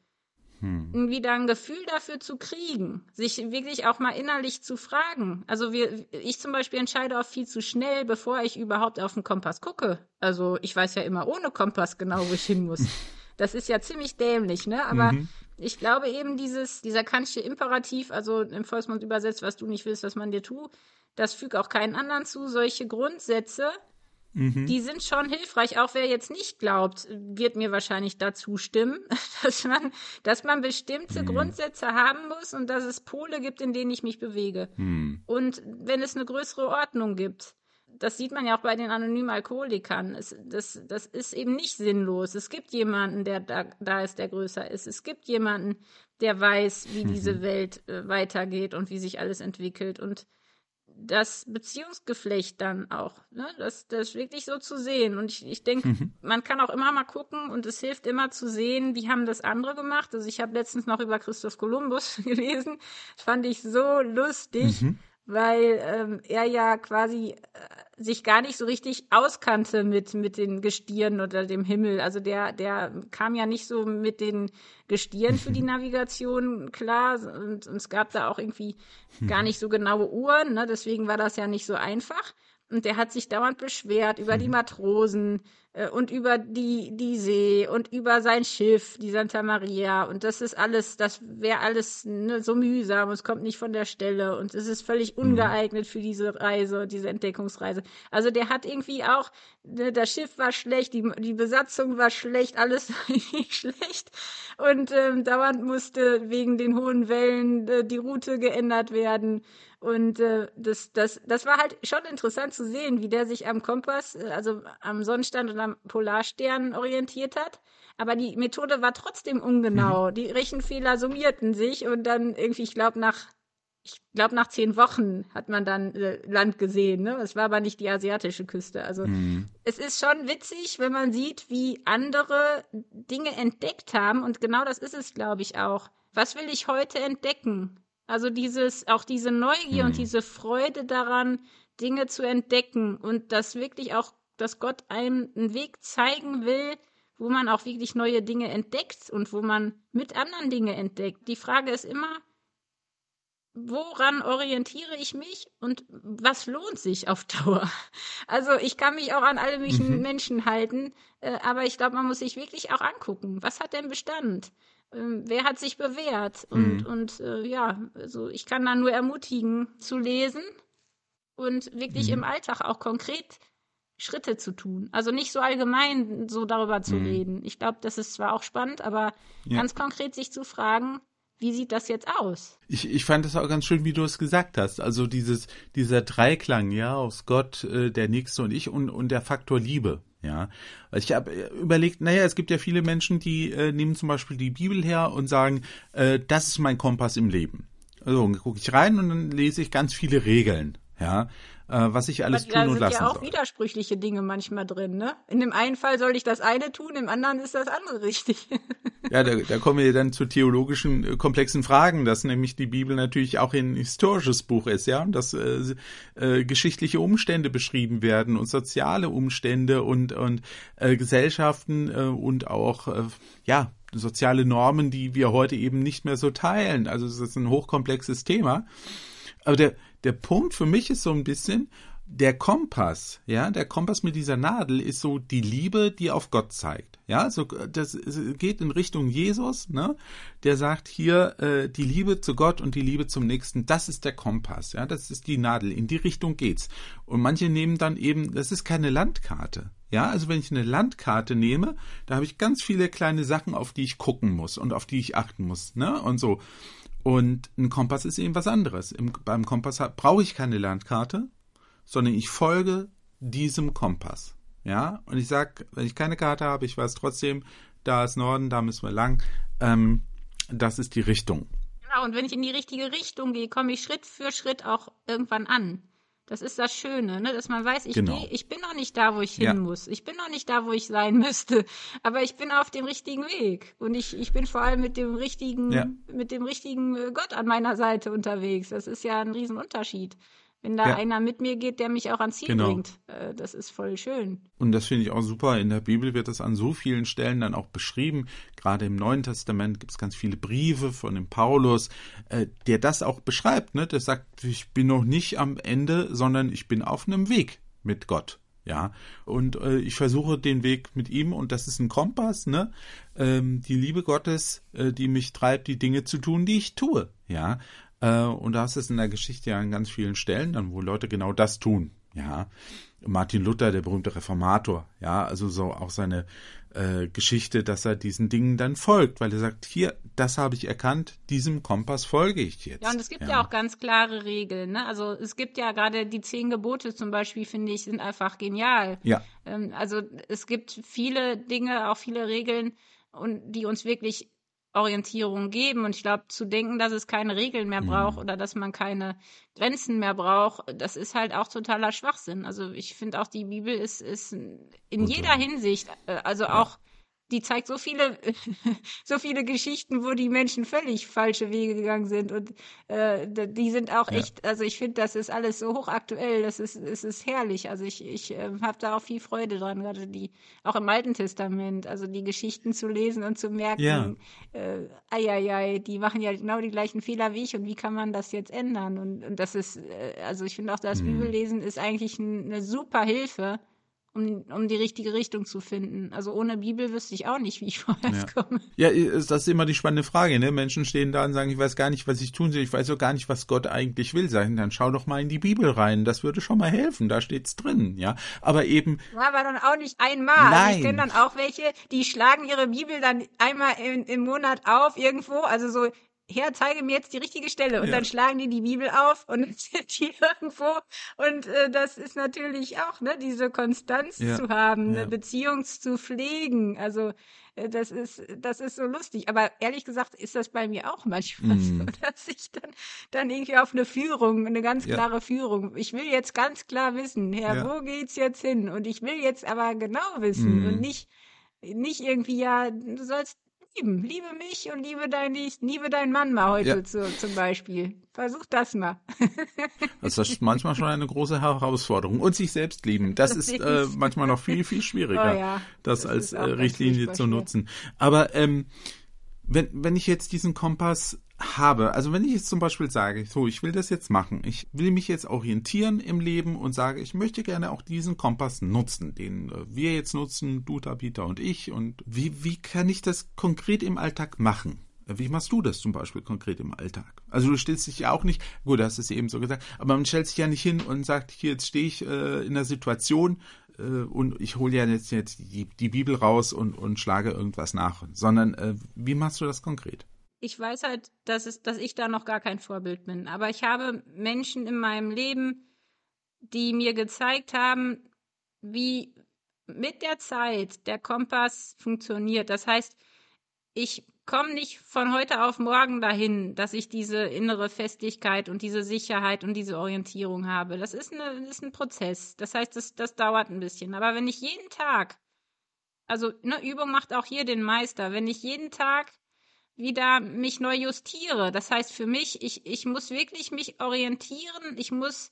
[SPEAKER 3] hm. wieder ein Gefühl dafür zu kriegen, sich wirklich auch mal innerlich zu fragen. Also wir, ich zum Beispiel entscheide auch viel zu schnell, bevor ich überhaupt auf den Kompass gucke. Also ich weiß ja immer ohne Kompass genau, wo ich hin muss. Das ist ja ziemlich dämlich, ne? Aber mhm. ich glaube eben dieses, dieser kantische Imperativ, also im Volksmund übersetzt, was du nicht willst, was man dir tut, das fügt auch keinen anderen zu. Solche Grundsätze, Mhm. Die sind schon hilfreich. Auch wer jetzt nicht glaubt, wird mir wahrscheinlich dazu stimmen, dass man, dass man bestimmte mhm. Grundsätze haben muss und dass es Pole gibt, in denen ich mich bewege. Mhm. Und wenn es eine größere Ordnung gibt, das sieht man ja auch bei den anonymen Alkoholikern. Es, das, das ist eben nicht sinnlos. Es gibt jemanden, der da, da ist, der größer ist. Es gibt jemanden, der weiß, wie diese mhm. Welt äh, weitergeht und wie sich alles entwickelt. Und das Beziehungsgeflecht dann auch, ne? das, das wirklich so zu sehen. Und ich, ich denke, mhm. man kann auch immer mal gucken und es hilft immer zu sehen, wie haben das andere gemacht. Also ich habe letztens noch über Christoph Kolumbus gelesen, das fand ich so lustig, mhm. weil ähm, er ja quasi äh, sich gar nicht so richtig auskannte mit, mit den Gestieren oder dem Himmel. Also der, der kam ja nicht so mit den Gestieren für die Navigation klar und, und es gab da auch irgendwie gar nicht so genaue Uhren, ne? deswegen war das ja nicht so einfach. Und der hat sich dauernd beschwert über die Matrosen, äh, und über die, die See und über sein Schiff, die Santa Maria. Und das ist alles, das wäre alles ne, so mühsam, es kommt nicht von der Stelle und es ist völlig mhm. ungeeignet für diese Reise, diese Entdeckungsreise. Also der hat irgendwie auch, ne, das Schiff war schlecht, die, die Besatzung war schlecht, alles war schlecht. Und ähm, dauernd musste wegen den hohen Wellen äh, die Route geändert werden. Und äh, das, das, das war halt schon interessant zu sehen, wie der sich am Kompass, äh, also am Sonnenstand und am Polarstern orientiert hat. Aber die Methode war trotzdem ungenau. Mhm. Die Rechenfehler summierten sich und dann irgendwie, ich glaube, nach ich glaube, nach zehn Wochen hat man dann äh, Land gesehen. Ne? Es war aber nicht die asiatische Küste. Also mhm. es ist schon witzig, wenn man sieht, wie andere Dinge entdeckt haben. Und genau das ist es, glaube ich, auch. Was will ich heute entdecken? Also dieses, auch diese Neugier mhm. und diese Freude daran, Dinge zu entdecken und dass wirklich auch, dass Gott einem einen Weg zeigen will, wo man auch wirklich neue Dinge entdeckt und wo man mit anderen Dinge entdeckt. Die Frage ist immer, woran orientiere ich mich und was lohnt sich auf Dauer? Also ich kann mich auch an alle möglichen mhm. Menschen halten, äh, aber ich glaube, man muss sich wirklich auch angucken, was hat denn Bestand? Ähm, wer hat sich bewährt? Und, mhm. und äh, ja, also ich kann da nur ermutigen, zu lesen und wirklich mhm. im Alltag auch konkret Schritte zu tun. Also nicht so allgemein so darüber zu mhm. reden. Ich glaube, das ist zwar auch spannend, aber ja. ganz konkret sich zu fragen, wie sieht das jetzt aus?
[SPEAKER 4] Ich, ich fand das auch ganz schön, wie du es gesagt hast. Also dieses, dieser Dreiklang, ja, aus Gott, äh, der Nächste und ich und, und der Faktor Liebe. Ja, weil ich habe überlegt, naja, es gibt ja viele Menschen, die äh, nehmen zum Beispiel die Bibel her und sagen, äh, das ist mein Kompass im Leben. Also gucke ich rein und dann lese ich ganz viele Regeln. Ja, was ich alles tun und lassen soll. Da sind
[SPEAKER 3] ja auch soll. widersprüchliche Dinge manchmal drin, ne? In dem einen Fall soll ich das eine tun, im anderen ist das andere richtig.
[SPEAKER 4] ja, da, da kommen wir dann zu theologischen äh, komplexen Fragen, dass nämlich die Bibel natürlich auch ein historisches Buch ist, ja, und dass äh, äh, geschichtliche Umstände beschrieben werden und soziale Umstände und und äh, Gesellschaften äh, und auch äh, ja soziale Normen, die wir heute eben nicht mehr so teilen. Also es ist ein hochkomplexes Thema. Aber der, der Punkt für mich ist so ein bisschen, der Kompass, ja, der Kompass mit dieser Nadel ist so die Liebe, die auf Gott zeigt. Ja, so das geht in Richtung Jesus, ne? Der sagt hier äh, die Liebe zu Gott und die Liebe zum Nächsten, das ist der Kompass, ja, das ist die Nadel, in die Richtung geht's. Und manche nehmen dann eben, das ist keine Landkarte. Ja, also wenn ich eine Landkarte nehme, da habe ich ganz viele kleine Sachen, auf die ich gucken muss und auf die ich achten muss, ne? Und so. Und ein Kompass ist eben was anderes. Im, beim Kompass brauche ich keine Landkarte, sondern ich folge diesem Kompass. Ja, und ich sage, wenn ich keine Karte habe, ich weiß trotzdem, da ist Norden, da müssen wir lang. Ähm, das ist die Richtung.
[SPEAKER 3] Genau, und wenn ich in die richtige Richtung gehe, komme ich Schritt für Schritt auch irgendwann an. Das ist das Schöne, ne? dass man weiß, ich, genau. geh, ich bin noch nicht da, wo ich hin ja. muss. Ich bin noch nicht da, wo ich sein müsste. Aber ich bin auf dem richtigen Weg. Und ich, ich bin vor allem mit dem richtigen, ja. mit dem richtigen äh, Gott an meiner Seite unterwegs. Das ist ja ein Riesenunterschied wenn da ja. einer mit mir geht, der mich auch ans Ziel genau. bringt. Äh, das ist voll schön.
[SPEAKER 4] Und das finde ich auch super. In der Bibel wird das an so vielen Stellen dann auch beschrieben. Gerade im Neuen Testament gibt es ganz viele Briefe von dem Paulus, äh, der das auch beschreibt. Ne? Der sagt, ich bin noch nicht am Ende, sondern ich bin auf einem Weg mit Gott. Ja, und äh, ich versuche den Weg mit ihm und das ist ein Kompass, ne? Ähm, die Liebe Gottes, äh, die mich treibt, die Dinge zu tun, die ich tue. Ja, äh, und da ist es in der Geschichte ja an ganz vielen Stellen dann, wo Leute genau das tun. Ja, Martin Luther, der berühmte Reformator, ja, also so auch seine äh, Geschichte, dass er diesen Dingen dann folgt, weil er sagt, hier, das habe ich erkannt, diesem Kompass folge ich jetzt.
[SPEAKER 3] Ja, und es gibt ja, ja auch ganz klare Regeln, ne? Also es gibt ja gerade die zehn Gebote zum Beispiel, finde ich, sind einfach genial.
[SPEAKER 4] Ja.
[SPEAKER 3] Ähm, also es gibt viele Dinge, auch viele Regeln, und die uns wirklich Orientierung geben. Und ich glaube, zu denken, dass es keine Regeln mehr braucht mhm. oder dass man keine Grenzen mehr braucht, das ist halt auch totaler Schwachsinn. Also ich finde auch, die Bibel ist, ist in Gut, jeder Hinsicht, äh, also auch die zeigt so viele, so viele Geschichten, wo die Menschen völlig falsche Wege gegangen sind. Und äh, die sind auch ja. echt, also ich finde, das ist alles so hochaktuell, das ist, es ist herrlich. Also ich, ich äh, habe da auch viel Freude dran, gerade die, auch im Alten Testament, also die Geschichten zu lesen und zu merken, ja. äh, ei, die machen ja genau die gleichen Fehler wie ich und wie kann man das jetzt ändern? Und, und das ist, äh, also ich finde auch, das hm. Bibellesen ist eigentlich ein, eine super Hilfe um, um die richtige Richtung zu finden. Also ohne Bibel wüsste ich auch nicht, wie ich vorwärts ja. komme.
[SPEAKER 4] Ja, das ist immer die spannende Frage. Ne? Menschen stehen da und sagen, ich weiß gar nicht, was ich tun soll. Ich weiß auch gar nicht, was Gott eigentlich will. Sagen, dann schau doch mal in die Bibel rein. Das würde schon mal helfen. Da steht's drin. Ja, aber eben.
[SPEAKER 3] Ja, aber dann auch nicht einmal. Nein. Also ich kenne dann auch welche, die schlagen ihre Bibel dann einmal in, im Monat auf irgendwo. Also so Herr, zeige mir jetzt die richtige Stelle. Und ja. dann schlagen die die Bibel auf und sind die irgendwo. Und äh, das ist natürlich auch, ne, diese Konstanz ja. zu haben, ja. eine Beziehung zu pflegen. Also äh, das ist, das ist so lustig. Aber ehrlich gesagt ist das bei mir auch manchmal mm. so, dass ich dann, dann irgendwie auf eine Führung, eine ganz klare Führung. Ich will jetzt ganz klar wissen, Herr, wo geht's jetzt hin? Und ich will jetzt aber genau wissen mm. und nicht nicht irgendwie, ja, du sollst lieben. Liebe mich und liebe deinen liebe deinen Mann mal heute ja. zu, zum Beispiel. Versuch das mal.
[SPEAKER 4] das ist manchmal schon eine große Herausforderung. Und sich selbst lieben. Das, das ist äh, manchmal noch viel, viel schwieriger, oh ja. das, das als äh, Richtlinie zu nutzen. Aber ähm, wenn, wenn ich jetzt diesen Kompass habe, also wenn ich jetzt zum Beispiel sage, so, ich will das jetzt machen, ich will mich jetzt orientieren im Leben und sage, ich möchte gerne auch diesen Kompass nutzen, den äh, wir jetzt nutzen, du, Tabitha und ich, und wie, wie kann ich das konkret im Alltag machen? Wie machst du das zum Beispiel konkret im Alltag? Also du stellst dich ja auch nicht, gut, hast es eben so gesagt, aber man stellt sich ja nicht hin und sagt, hier, jetzt stehe ich äh, in der Situation, äh, und ich hole ja jetzt, jetzt die, die Bibel raus und, und schlage irgendwas nach, sondern äh, wie machst du das konkret?
[SPEAKER 3] Ich weiß halt, dass, es, dass ich da noch gar kein Vorbild bin, aber ich habe Menschen in meinem Leben, die mir gezeigt haben, wie mit der Zeit der Kompass funktioniert. Das heißt, ich komme nicht von heute auf morgen dahin, dass ich diese innere Festigkeit und diese Sicherheit und diese Orientierung habe. Das ist, eine, ist ein Prozess. Das heißt, das, das dauert ein bisschen. Aber wenn ich jeden Tag, also eine Übung macht auch hier den Meister, wenn ich jeden Tag wieder mich neu justiere, das heißt für mich, ich, ich muss wirklich mich orientieren, ich muss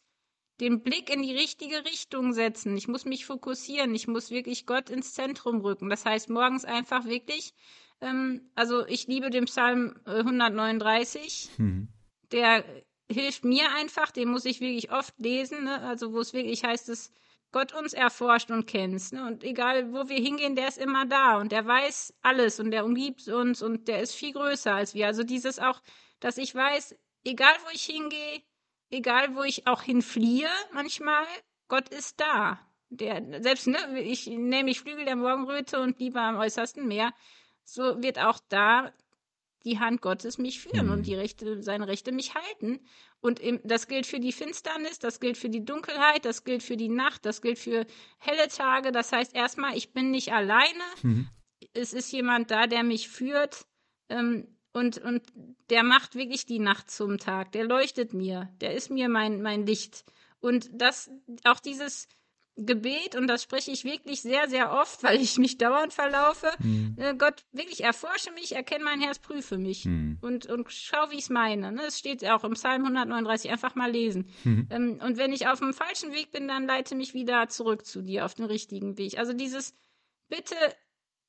[SPEAKER 3] den Blick in die richtige Richtung setzen, ich muss mich fokussieren, ich muss wirklich Gott ins Zentrum rücken. Das heißt, morgens einfach wirklich ähm, also ich liebe den Psalm 139. Äh, mhm. Der hilft mir einfach, den muss ich wirklich oft lesen, ne? also wo es wirklich heißt, dass Gott uns erforscht und kennt. Ne? Und egal, wo wir hingehen, der ist immer da und der weiß alles und der umgibt uns und der ist viel größer als wir. Also dieses auch, dass ich weiß, egal wo ich hingehe, egal wo ich auch hinfliehe manchmal, Gott ist da. Der, selbst, ne, ich nehme mich Flügel der Morgenröte und lieber am äußersten Meer so wird auch da die Hand Gottes mich führen mhm. und die Rechte, seine Rechte mich halten. Und im, das gilt für die Finsternis, das gilt für die Dunkelheit, das gilt für die Nacht, das gilt für helle Tage. Das heißt erstmal, ich bin nicht alleine. Mhm. Es ist jemand da, der mich führt. Ähm, und, und der macht wirklich die Nacht zum Tag. Der leuchtet mir. Der ist mir mein, mein Licht. Und das, auch dieses, Gebet, und das spreche ich wirklich sehr, sehr oft, weil ich mich dauernd verlaufe. Mhm. Äh, Gott, wirklich erforsche mich, erkenne mein Herz, prüfe mich mhm. und, und schau, wie ich es meine. Ne? Es steht auch im Psalm 139, einfach mal lesen. Mhm. Ähm, und wenn ich auf dem falschen Weg bin, dann leite mich wieder zurück zu dir, auf den richtigen Weg. Also dieses, bitte,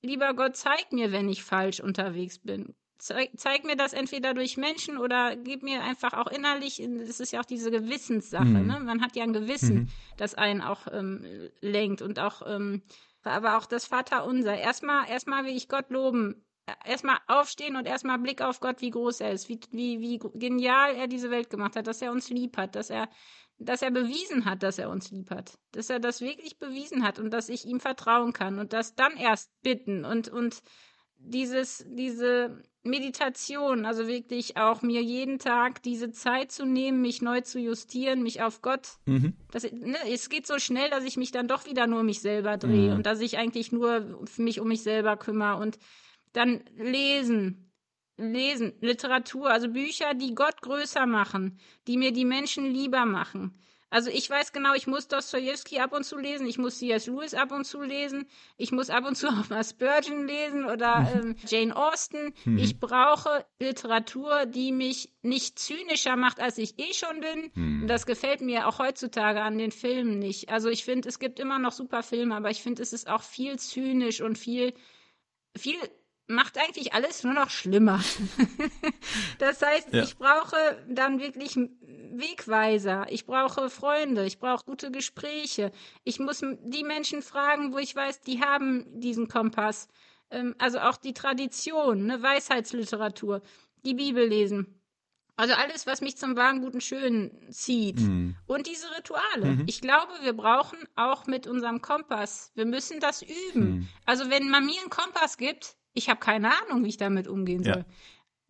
[SPEAKER 3] lieber Gott, zeig mir, wenn ich falsch unterwegs bin zeig, zeig, mir das entweder durch Menschen oder gib mir einfach auch innerlich, es ist ja auch diese Gewissenssache, mhm. ne? Man hat ja ein Gewissen, mhm. das einen auch ähm, lenkt und auch, ähm, aber auch das Vaterunser. Erstmal, erstmal will ich Gott loben. Erstmal aufstehen und erstmal Blick auf Gott, wie groß er ist, wie, wie, wie genial er diese Welt gemacht hat, dass er uns lieb hat, dass er, dass er bewiesen hat, dass er uns lieb hat, dass er das wirklich bewiesen hat und dass ich ihm vertrauen kann und das dann erst bitten und, und dieses, diese Meditation, also wirklich auch mir jeden Tag diese Zeit zu nehmen, mich neu zu justieren, mich auf Gott. Mhm. Das, ne, es geht so schnell, dass ich mich dann doch wieder nur um mich selber drehe mhm. und dass ich eigentlich nur mich um mich selber kümmere und dann lesen, lesen, Literatur, also Bücher, die Gott größer machen, die mir die Menschen lieber machen. Also ich weiß genau, ich muss Dostoevsky ab und zu lesen, ich muss C.S. Lewis ab und zu lesen, ich muss ab und zu auch mal Spurgeon lesen oder mhm. ähm, Jane Austen. Mhm. Ich brauche Literatur, die mich nicht zynischer macht, als ich eh schon bin. Mhm. Und das gefällt mir auch heutzutage an den Filmen nicht. Also ich finde, es gibt immer noch super Filme, aber ich finde, es ist auch viel zynisch und viel, viel macht eigentlich alles nur noch schlimmer. das heißt, ja. ich brauche dann wirklich Wegweiser, ich brauche Freunde, ich brauche gute Gespräche. Ich muss die Menschen fragen, wo ich weiß, die haben diesen Kompass. Ähm, also auch die Tradition, ne, Weisheitsliteratur, die Bibel lesen. Also alles, was mich zum wahren, guten, schönen zieht. Mhm. Und diese Rituale. Mhm. Ich glaube, wir brauchen auch mit unserem Kompass, wir müssen das üben. Mhm. Also wenn man mir einen Kompass gibt, ich habe keine Ahnung, wie ich damit umgehen soll. Ja.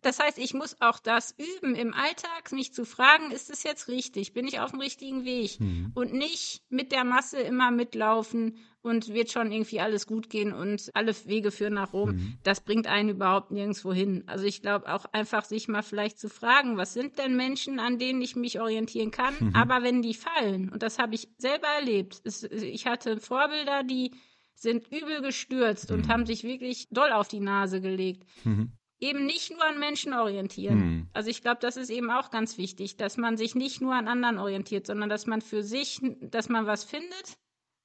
[SPEAKER 3] Das heißt, ich muss auch das üben im Alltag, mich zu fragen, ist es jetzt richtig? Bin ich auf dem richtigen Weg? Mhm. Und nicht mit der Masse immer mitlaufen und wird schon irgendwie alles gut gehen und alle Wege führen nach Rom. Mhm. Das bringt einen überhaupt nirgendwo hin. Also ich glaube auch einfach sich mal vielleicht zu fragen, was sind denn Menschen, an denen ich mich orientieren kann? Mhm. Aber wenn die fallen, und das habe ich selber erlebt, es, ich hatte Vorbilder, die sind übel gestürzt und mhm. haben sich wirklich doll auf die Nase gelegt. Mhm eben nicht nur an Menschen orientieren. Hm. Also ich glaube, das ist eben auch ganz wichtig, dass man sich nicht nur an anderen orientiert, sondern dass man für sich, dass man was findet,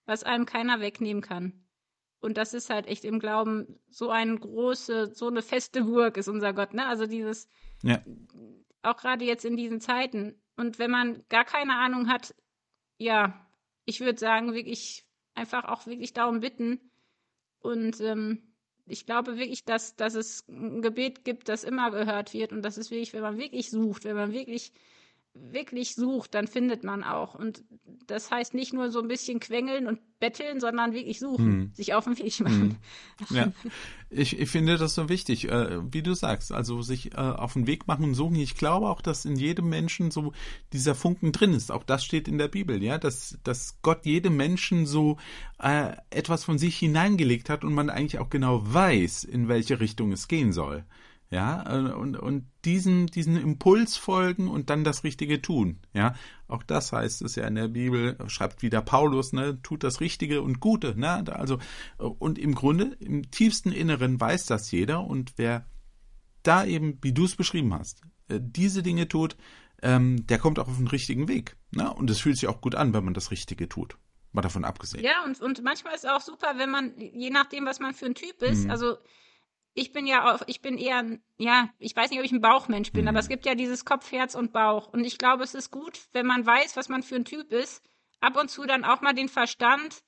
[SPEAKER 3] was einem keiner wegnehmen kann. Und das ist halt echt im Glauben so eine große, so eine feste Burg ist unser Gott, ne? Also dieses, ja. auch gerade jetzt in diesen Zeiten. Und wenn man gar keine Ahnung hat, ja, ich würde sagen, wirklich einfach auch wirklich darum bitten. Und ähm, ich glaube wirklich, dass, dass es ein Gebet gibt, das immer gehört wird und das ist wirklich, wenn man wirklich sucht, wenn man wirklich wirklich sucht, dann findet man auch. Und das heißt nicht nur so ein bisschen quengeln und betteln, sondern wirklich suchen, hm. sich auf den Weg machen.
[SPEAKER 4] Hm. Ja, ich, ich finde das so wichtig, äh, wie du sagst, also sich äh, auf den Weg machen und suchen. Ich glaube auch, dass in jedem Menschen so dieser Funken drin ist. Auch das steht in der Bibel, ja, dass, dass Gott jedem Menschen so äh, etwas von sich hineingelegt hat und man eigentlich auch genau weiß, in welche Richtung es gehen soll. Ja, äh, und, und diesen, diesen Impuls folgen und dann das Richtige tun. Ja, auch das heißt es ja in der Bibel, schreibt wieder Paulus, ne, tut das Richtige und Gute, ne, also, und im Grunde, im tiefsten Inneren weiß das jeder und wer da eben, wie du es beschrieben hast, äh, diese Dinge tut, ähm, der kommt auch auf den richtigen Weg. Ne? Und es fühlt sich auch gut an, wenn man das Richtige tut. Mal davon abgesehen.
[SPEAKER 3] Ja, und, und manchmal ist es auch super, wenn man, je nachdem, was man für ein Typ ist, mhm. also ich bin ja auch, ich bin eher, ja, ich weiß nicht, ob ich ein Bauchmensch bin, mhm. aber es gibt ja dieses Kopf, Herz und Bauch. Und ich glaube, es ist gut, wenn man weiß, was man für ein Typ ist, ab und zu dann auch mal den Verstand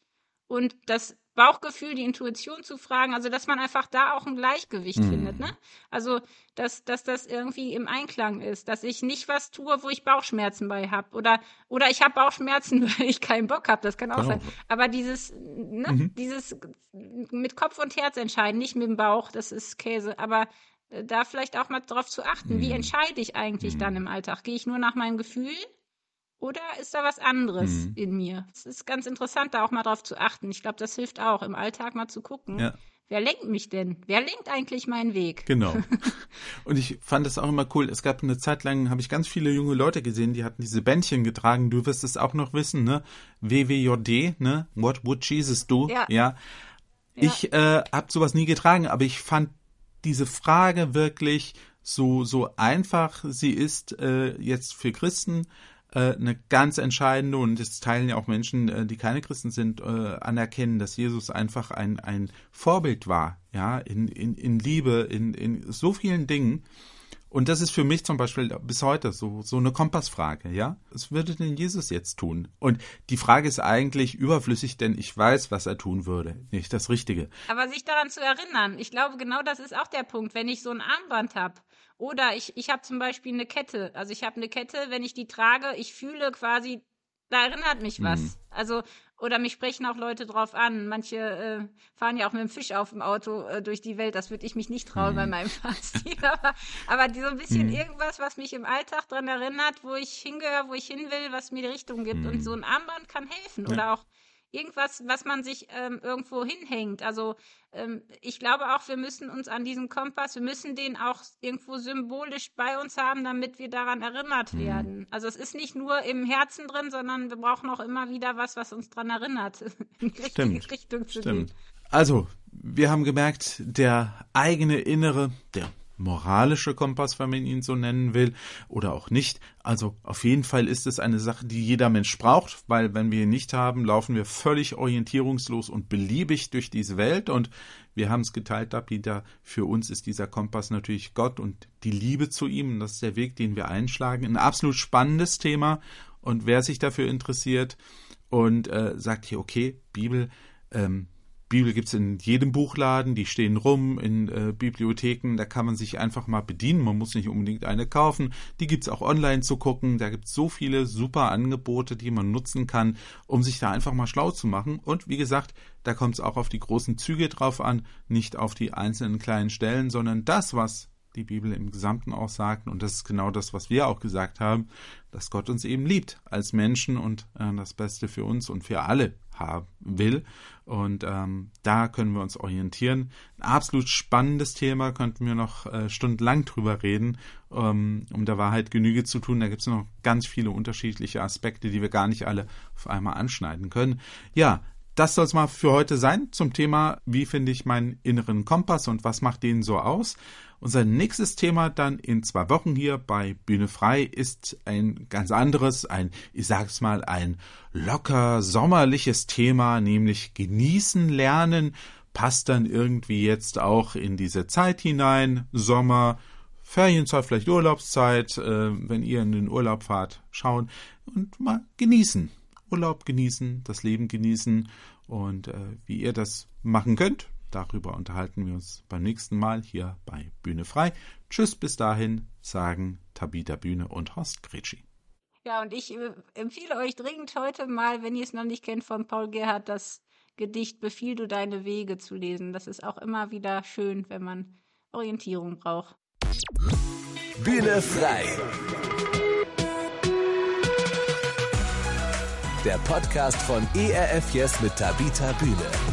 [SPEAKER 3] und das Bauchgefühl, die Intuition zu fragen, also dass man einfach da auch ein Gleichgewicht mhm. findet, ne? Also, dass, dass das irgendwie im Einklang ist, dass ich nicht was tue, wo ich Bauchschmerzen bei habe oder oder ich habe Bauchschmerzen, weil ich keinen Bock habe, das kann auch sein. Aber dieses ne, mhm. dieses mit Kopf und Herz entscheiden, nicht mit dem Bauch, das ist Käse, aber äh, da vielleicht auch mal drauf zu achten, mhm. wie entscheide ich eigentlich dann mhm. im Alltag? Gehe ich nur nach meinem Gefühl oder ist da was anderes mhm. in mir? Es ist ganz interessant, da auch mal drauf zu achten. Ich glaube, das hilft auch, im Alltag mal zu gucken. Ja. Wer lenkt mich denn? Wer lenkt eigentlich meinen Weg?
[SPEAKER 4] Genau. Und ich fand das auch immer cool. Es gab eine Zeit lang, habe ich ganz viele junge Leute gesehen, die hatten diese Bändchen getragen. Du wirst es auch noch wissen, ne? WWJD, ne? What would Jesus do? Ja. ja. Ich äh, habe sowas nie getragen, aber ich fand diese Frage wirklich so so einfach sie ist äh, jetzt für Christen eine ganz entscheidende, und das teilen ja auch Menschen, äh, die keine Christen sind, äh, anerkennen, dass Jesus einfach ein, ein Vorbild war, ja, in, in, in Liebe, in, in so vielen Dingen. Und das ist für mich zum Beispiel bis heute so, so eine Kompassfrage, ja? Was würde denn Jesus jetzt tun? Und die Frage ist eigentlich überflüssig, denn ich weiß, was er tun würde. Nicht das Richtige.
[SPEAKER 3] Aber sich daran zu erinnern, ich glaube, genau das ist auch der Punkt. Wenn ich so ein Armband habe oder ich, ich habe zum Beispiel eine Kette. Also ich habe eine Kette, wenn ich die trage, ich fühle quasi, da erinnert mich was. Mhm. Also, oder mich sprechen auch Leute drauf an. Manche äh, fahren ja auch mit dem Fisch auf dem Auto äh, durch die Welt. Das würde ich mich nicht trauen mhm. bei meinem Fahrstil. aber, aber so ein bisschen mhm. irgendwas, was mich im Alltag daran erinnert, wo ich hingehöre, wo ich hin will, was mir die Richtung gibt. Und mhm. so ein Armband kann helfen. Ja. Oder auch irgendwas, was man sich ähm, irgendwo hinhängt. Also ähm, ich glaube auch, wir müssen uns an diesen Kompass, wir müssen den auch irgendwo symbolisch bei uns haben, damit wir daran erinnert mhm. werden. Also es ist nicht nur im Herzen drin, sondern wir brauchen auch immer wieder was, was uns daran erinnert, in die
[SPEAKER 4] richtige Richtung zu Stimmt. gehen. Also, wir haben gemerkt, der eigene innere, der moralische Kompass, wenn man ihn so nennen will, oder auch nicht. Also auf jeden Fall ist es eine Sache, die jeder Mensch braucht, weil wenn wir ihn nicht haben, laufen wir völlig orientierungslos und beliebig durch diese Welt und wir haben es geteilt, Peter. Für uns ist dieser Kompass natürlich Gott und die Liebe zu ihm. Und das ist der Weg, den wir einschlagen. Ein absolut spannendes Thema. Und wer sich dafür interessiert und äh, sagt hier, okay, Bibel, ähm, Bibel gibt's in jedem Buchladen, die stehen rum in äh, Bibliotheken, da kann man sich einfach mal bedienen, man muss nicht unbedingt eine kaufen, die gibt's auch online zu gucken, da gibt's so viele super Angebote, die man nutzen kann, um sich da einfach mal schlau zu machen. Und wie gesagt, da kommt's auch auf die großen Züge drauf an, nicht auf die einzelnen kleinen Stellen, sondern das, was die Bibel im Gesamten auch sagt, und das ist genau das, was wir auch gesagt haben, dass Gott uns eben liebt als Menschen und äh, das Beste für uns und für alle haben will. Und ähm, da können wir uns orientieren. Ein absolut spannendes Thema, könnten wir noch äh, stundenlang drüber reden, ähm, um der Wahrheit Genüge zu tun. Da gibt es noch ganz viele unterschiedliche Aspekte, die wir gar nicht alle auf einmal anschneiden können. Ja, das soll es mal für heute sein zum Thema, wie finde ich meinen inneren Kompass und was macht den so aus. Unser nächstes Thema dann in zwei Wochen hier bei Bühne Frei ist ein ganz anderes, ein, ich sag's mal, ein locker sommerliches Thema, nämlich genießen lernen, passt dann irgendwie jetzt auch in diese Zeit hinein, Sommer, Ferienzeit, vielleicht Urlaubszeit, äh, wenn ihr in den Urlaub fahrt, schauen und mal genießen. Urlaub genießen, das Leben genießen und äh, wie ihr das machen könnt, Darüber unterhalten wir uns beim nächsten Mal hier bei Bühne frei. Tschüss, bis dahin, sagen Tabita Bühne und Horst Gretschi.
[SPEAKER 3] Ja, und ich äh, empfehle euch dringend heute mal, wenn ihr es noch nicht kennt, von Paul Gerhardt das Gedicht Befiehl du deine Wege zu lesen. Das ist auch immer wieder schön, wenn man Orientierung braucht.
[SPEAKER 1] Bühne frei. Der Podcast von ERF Yes mit Tabita Bühne.